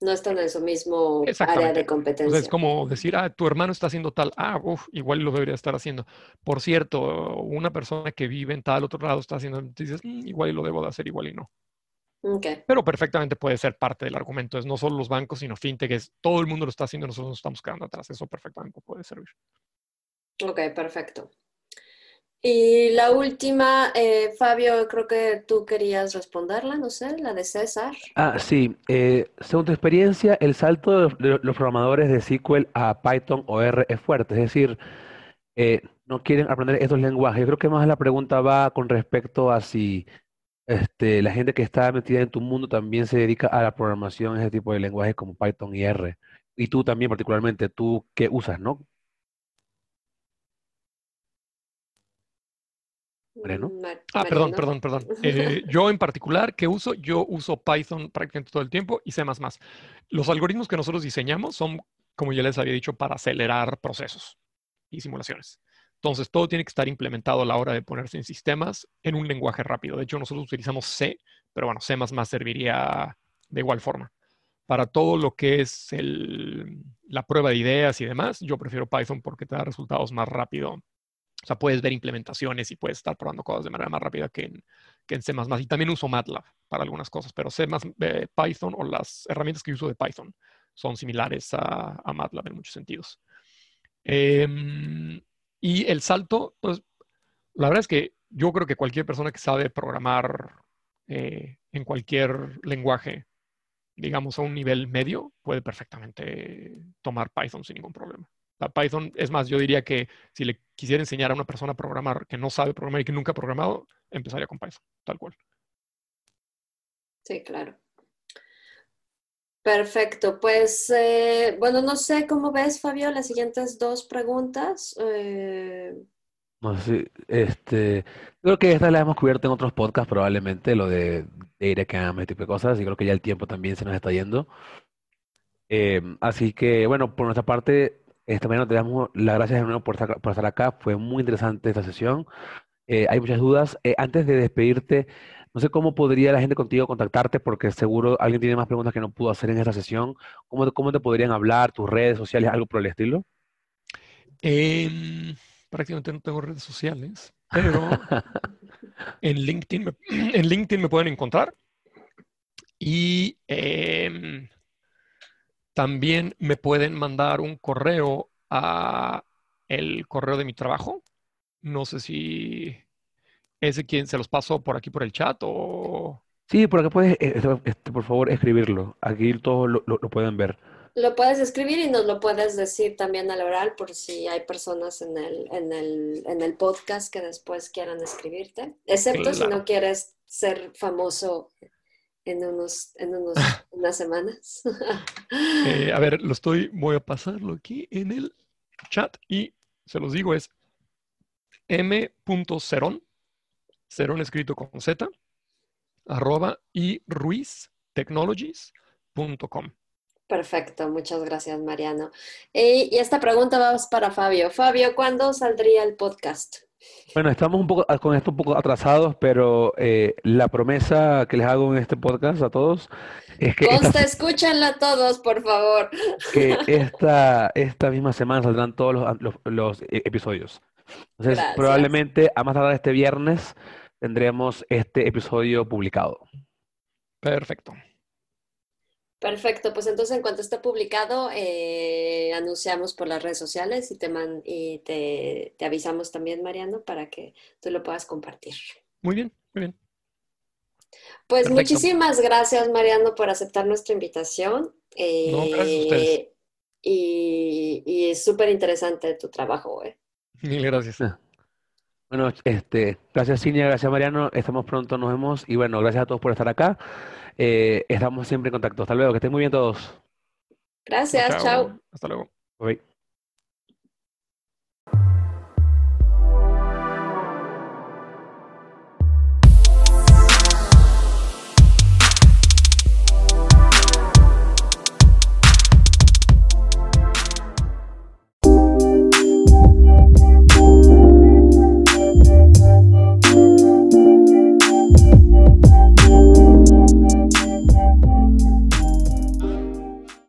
no están en su mismo área de competencia. es como decir, ah, tu hermano está haciendo tal, ah, uff, igual lo debería estar haciendo. Por cierto, una persona que vive en tal otro lado está haciendo, dices, mm, igual lo debo de hacer, igual y no. Pero perfectamente puede ser parte del argumento. Es no solo los bancos, sino fintech, es todo el mundo lo está haciendo, nosotros nos estamos quedando atrás. Eso perfectamente puede servir. Ok, perfecto. Y la última, eh, Fabio, creo que tú querías responderla, no sé, la de César. Ah, sí. Eh, según tu experiencia, el salto de los programadores de SQL a Python o R es fuerte, es decir, eh, no quieren aprender estos lenguajes. Yo creo que más la pregunta va con respecto a si este, la gente que está metida en tu mundo también se dedica a la programación, ese tipo de lenguajes como Python y R. Y tú también particularmente, ¿tú qué usas, no? Mm, ah, perdón, perdón, perdón. Eh, yo en particular, ¿qué uso? Yo uso Python prácticamente todo el tiempo y C++. Los algoritmos que nosotros diseñamos son, como ya les había dicho, para acelerar procesos y simulaciones. Entonces, todo tiene que estar implementado a la hora de ponerse en sistemas en un lenguaje rápido. De hecho, nosotros utilizamos C, pero bueno, C++ serviría de igual forma. Para todo lo que es la prueba de ideas y demás, yo prefiero Python porque te da resultados más rápido o sea, puedes ver implementaciones y puedes estar probando cosas de manera más rápida que en, que en C++. Y también uso MATLAB para algunas cosas, pero C++, eh, Python o las herramientas que uso de Python son similares a, MATLAB en muchos sentidos. Em, y el salto, pues, la verdad es que yo creo que cualquier persona que sabe programar eh, en cualquier lenguaje, digamos a un nivel medio, puede perfectamente tomar Python sin ningún problema. Python, es más, yo diría que si le quisiera enseñar a una persona a programar que no sabe programar y que nunca ha programado, empezaría con Python, tal cual. Sí, claro. Perfecto, pues eh, bueno, no sé cómo ves, Fabio, las siguientes dos preguntas. Eh... No sé, este, creo que esta la hemos cubierto en otros podcasts probablemente, lo de Data Cam, ese tipo de cosas, y creo que ya el tiempo también se nos está yendo. Eh, así que, bueno, por nuestra parte, esta mañana te damos las gracias de nuevo por estar, acá. Fue muy interesante esta sesión. Eh, hay muchas dudas. Eh, antes de despedirte, No sé cómo podría la gente contigo contactarte porque seguro alguien tiene más preguntas que no pudo hacer en esta sesión. ¿Cómo, cómo te podrían hablar, tus redes sociales, algo por el estilo? Em, prácticamente no tengo redes sociales, pero en LinkedIn me, en LinkedIn me pueden encontrar. Y em, también me pueden mandar un correo a el correo de mi trabajo. No sé si ese quien se los paso por aquí por el chat o... Sí, por acá puedes, eh, este, este, por favor, escribirlo. Aquí todos lo, lo, pueden ver. Lo puedes escribir y nos lo puedes decir también al oral por si hay personas en el, en el, en el podcast que después quieran escribirte, excepto si no quieres ser famoso en, unos, en unos, unas semanas. Eh, a ver, lo estoy, voy a pasarlo aquí en el chat y se los digo, es m.ceron, ceron escrito con z, arroba y ruiztechnologies.com. Perfecto, muchas gracias Mariano. Y, y esta pregunta va para Fabio. Fabio, ¿cuándo saldría el podcast? Bueno, estamos un poco con esto un poco atrasados, pero eh, la promesa que les hago en este podcast a todos es que... Consta, escúchenla todos, por favor. Que esta, esta misma semana saldrán todos los, los, e, episodios. Entonces, probablemente a más tardar este viernes tendremos este episodio publicado. Perfecto. Perfecto, pues entonces en cuanto esté publicado, eh, anunciamos por las redes sociales y, te, y te, avisamos también, Mariano, para que tú lo puedas compartir. Muy bien, muy bien. Pues muchísimas gracias, Mariano, por aceptar nuestra invitación. no, gracias a ustedes. Eh, y, es súper interesante tu trabajo. Eh. Mil gracias. Bueno, este, gracias Cinia, gracias Mariano, estamos pronto, nos vemos y bueno, gracias a todos por estar acá. Eh, estamos siempre en contacto. Hasta luego, que estén muy bien todos. Gracias, chao. Hasta luego. Bye.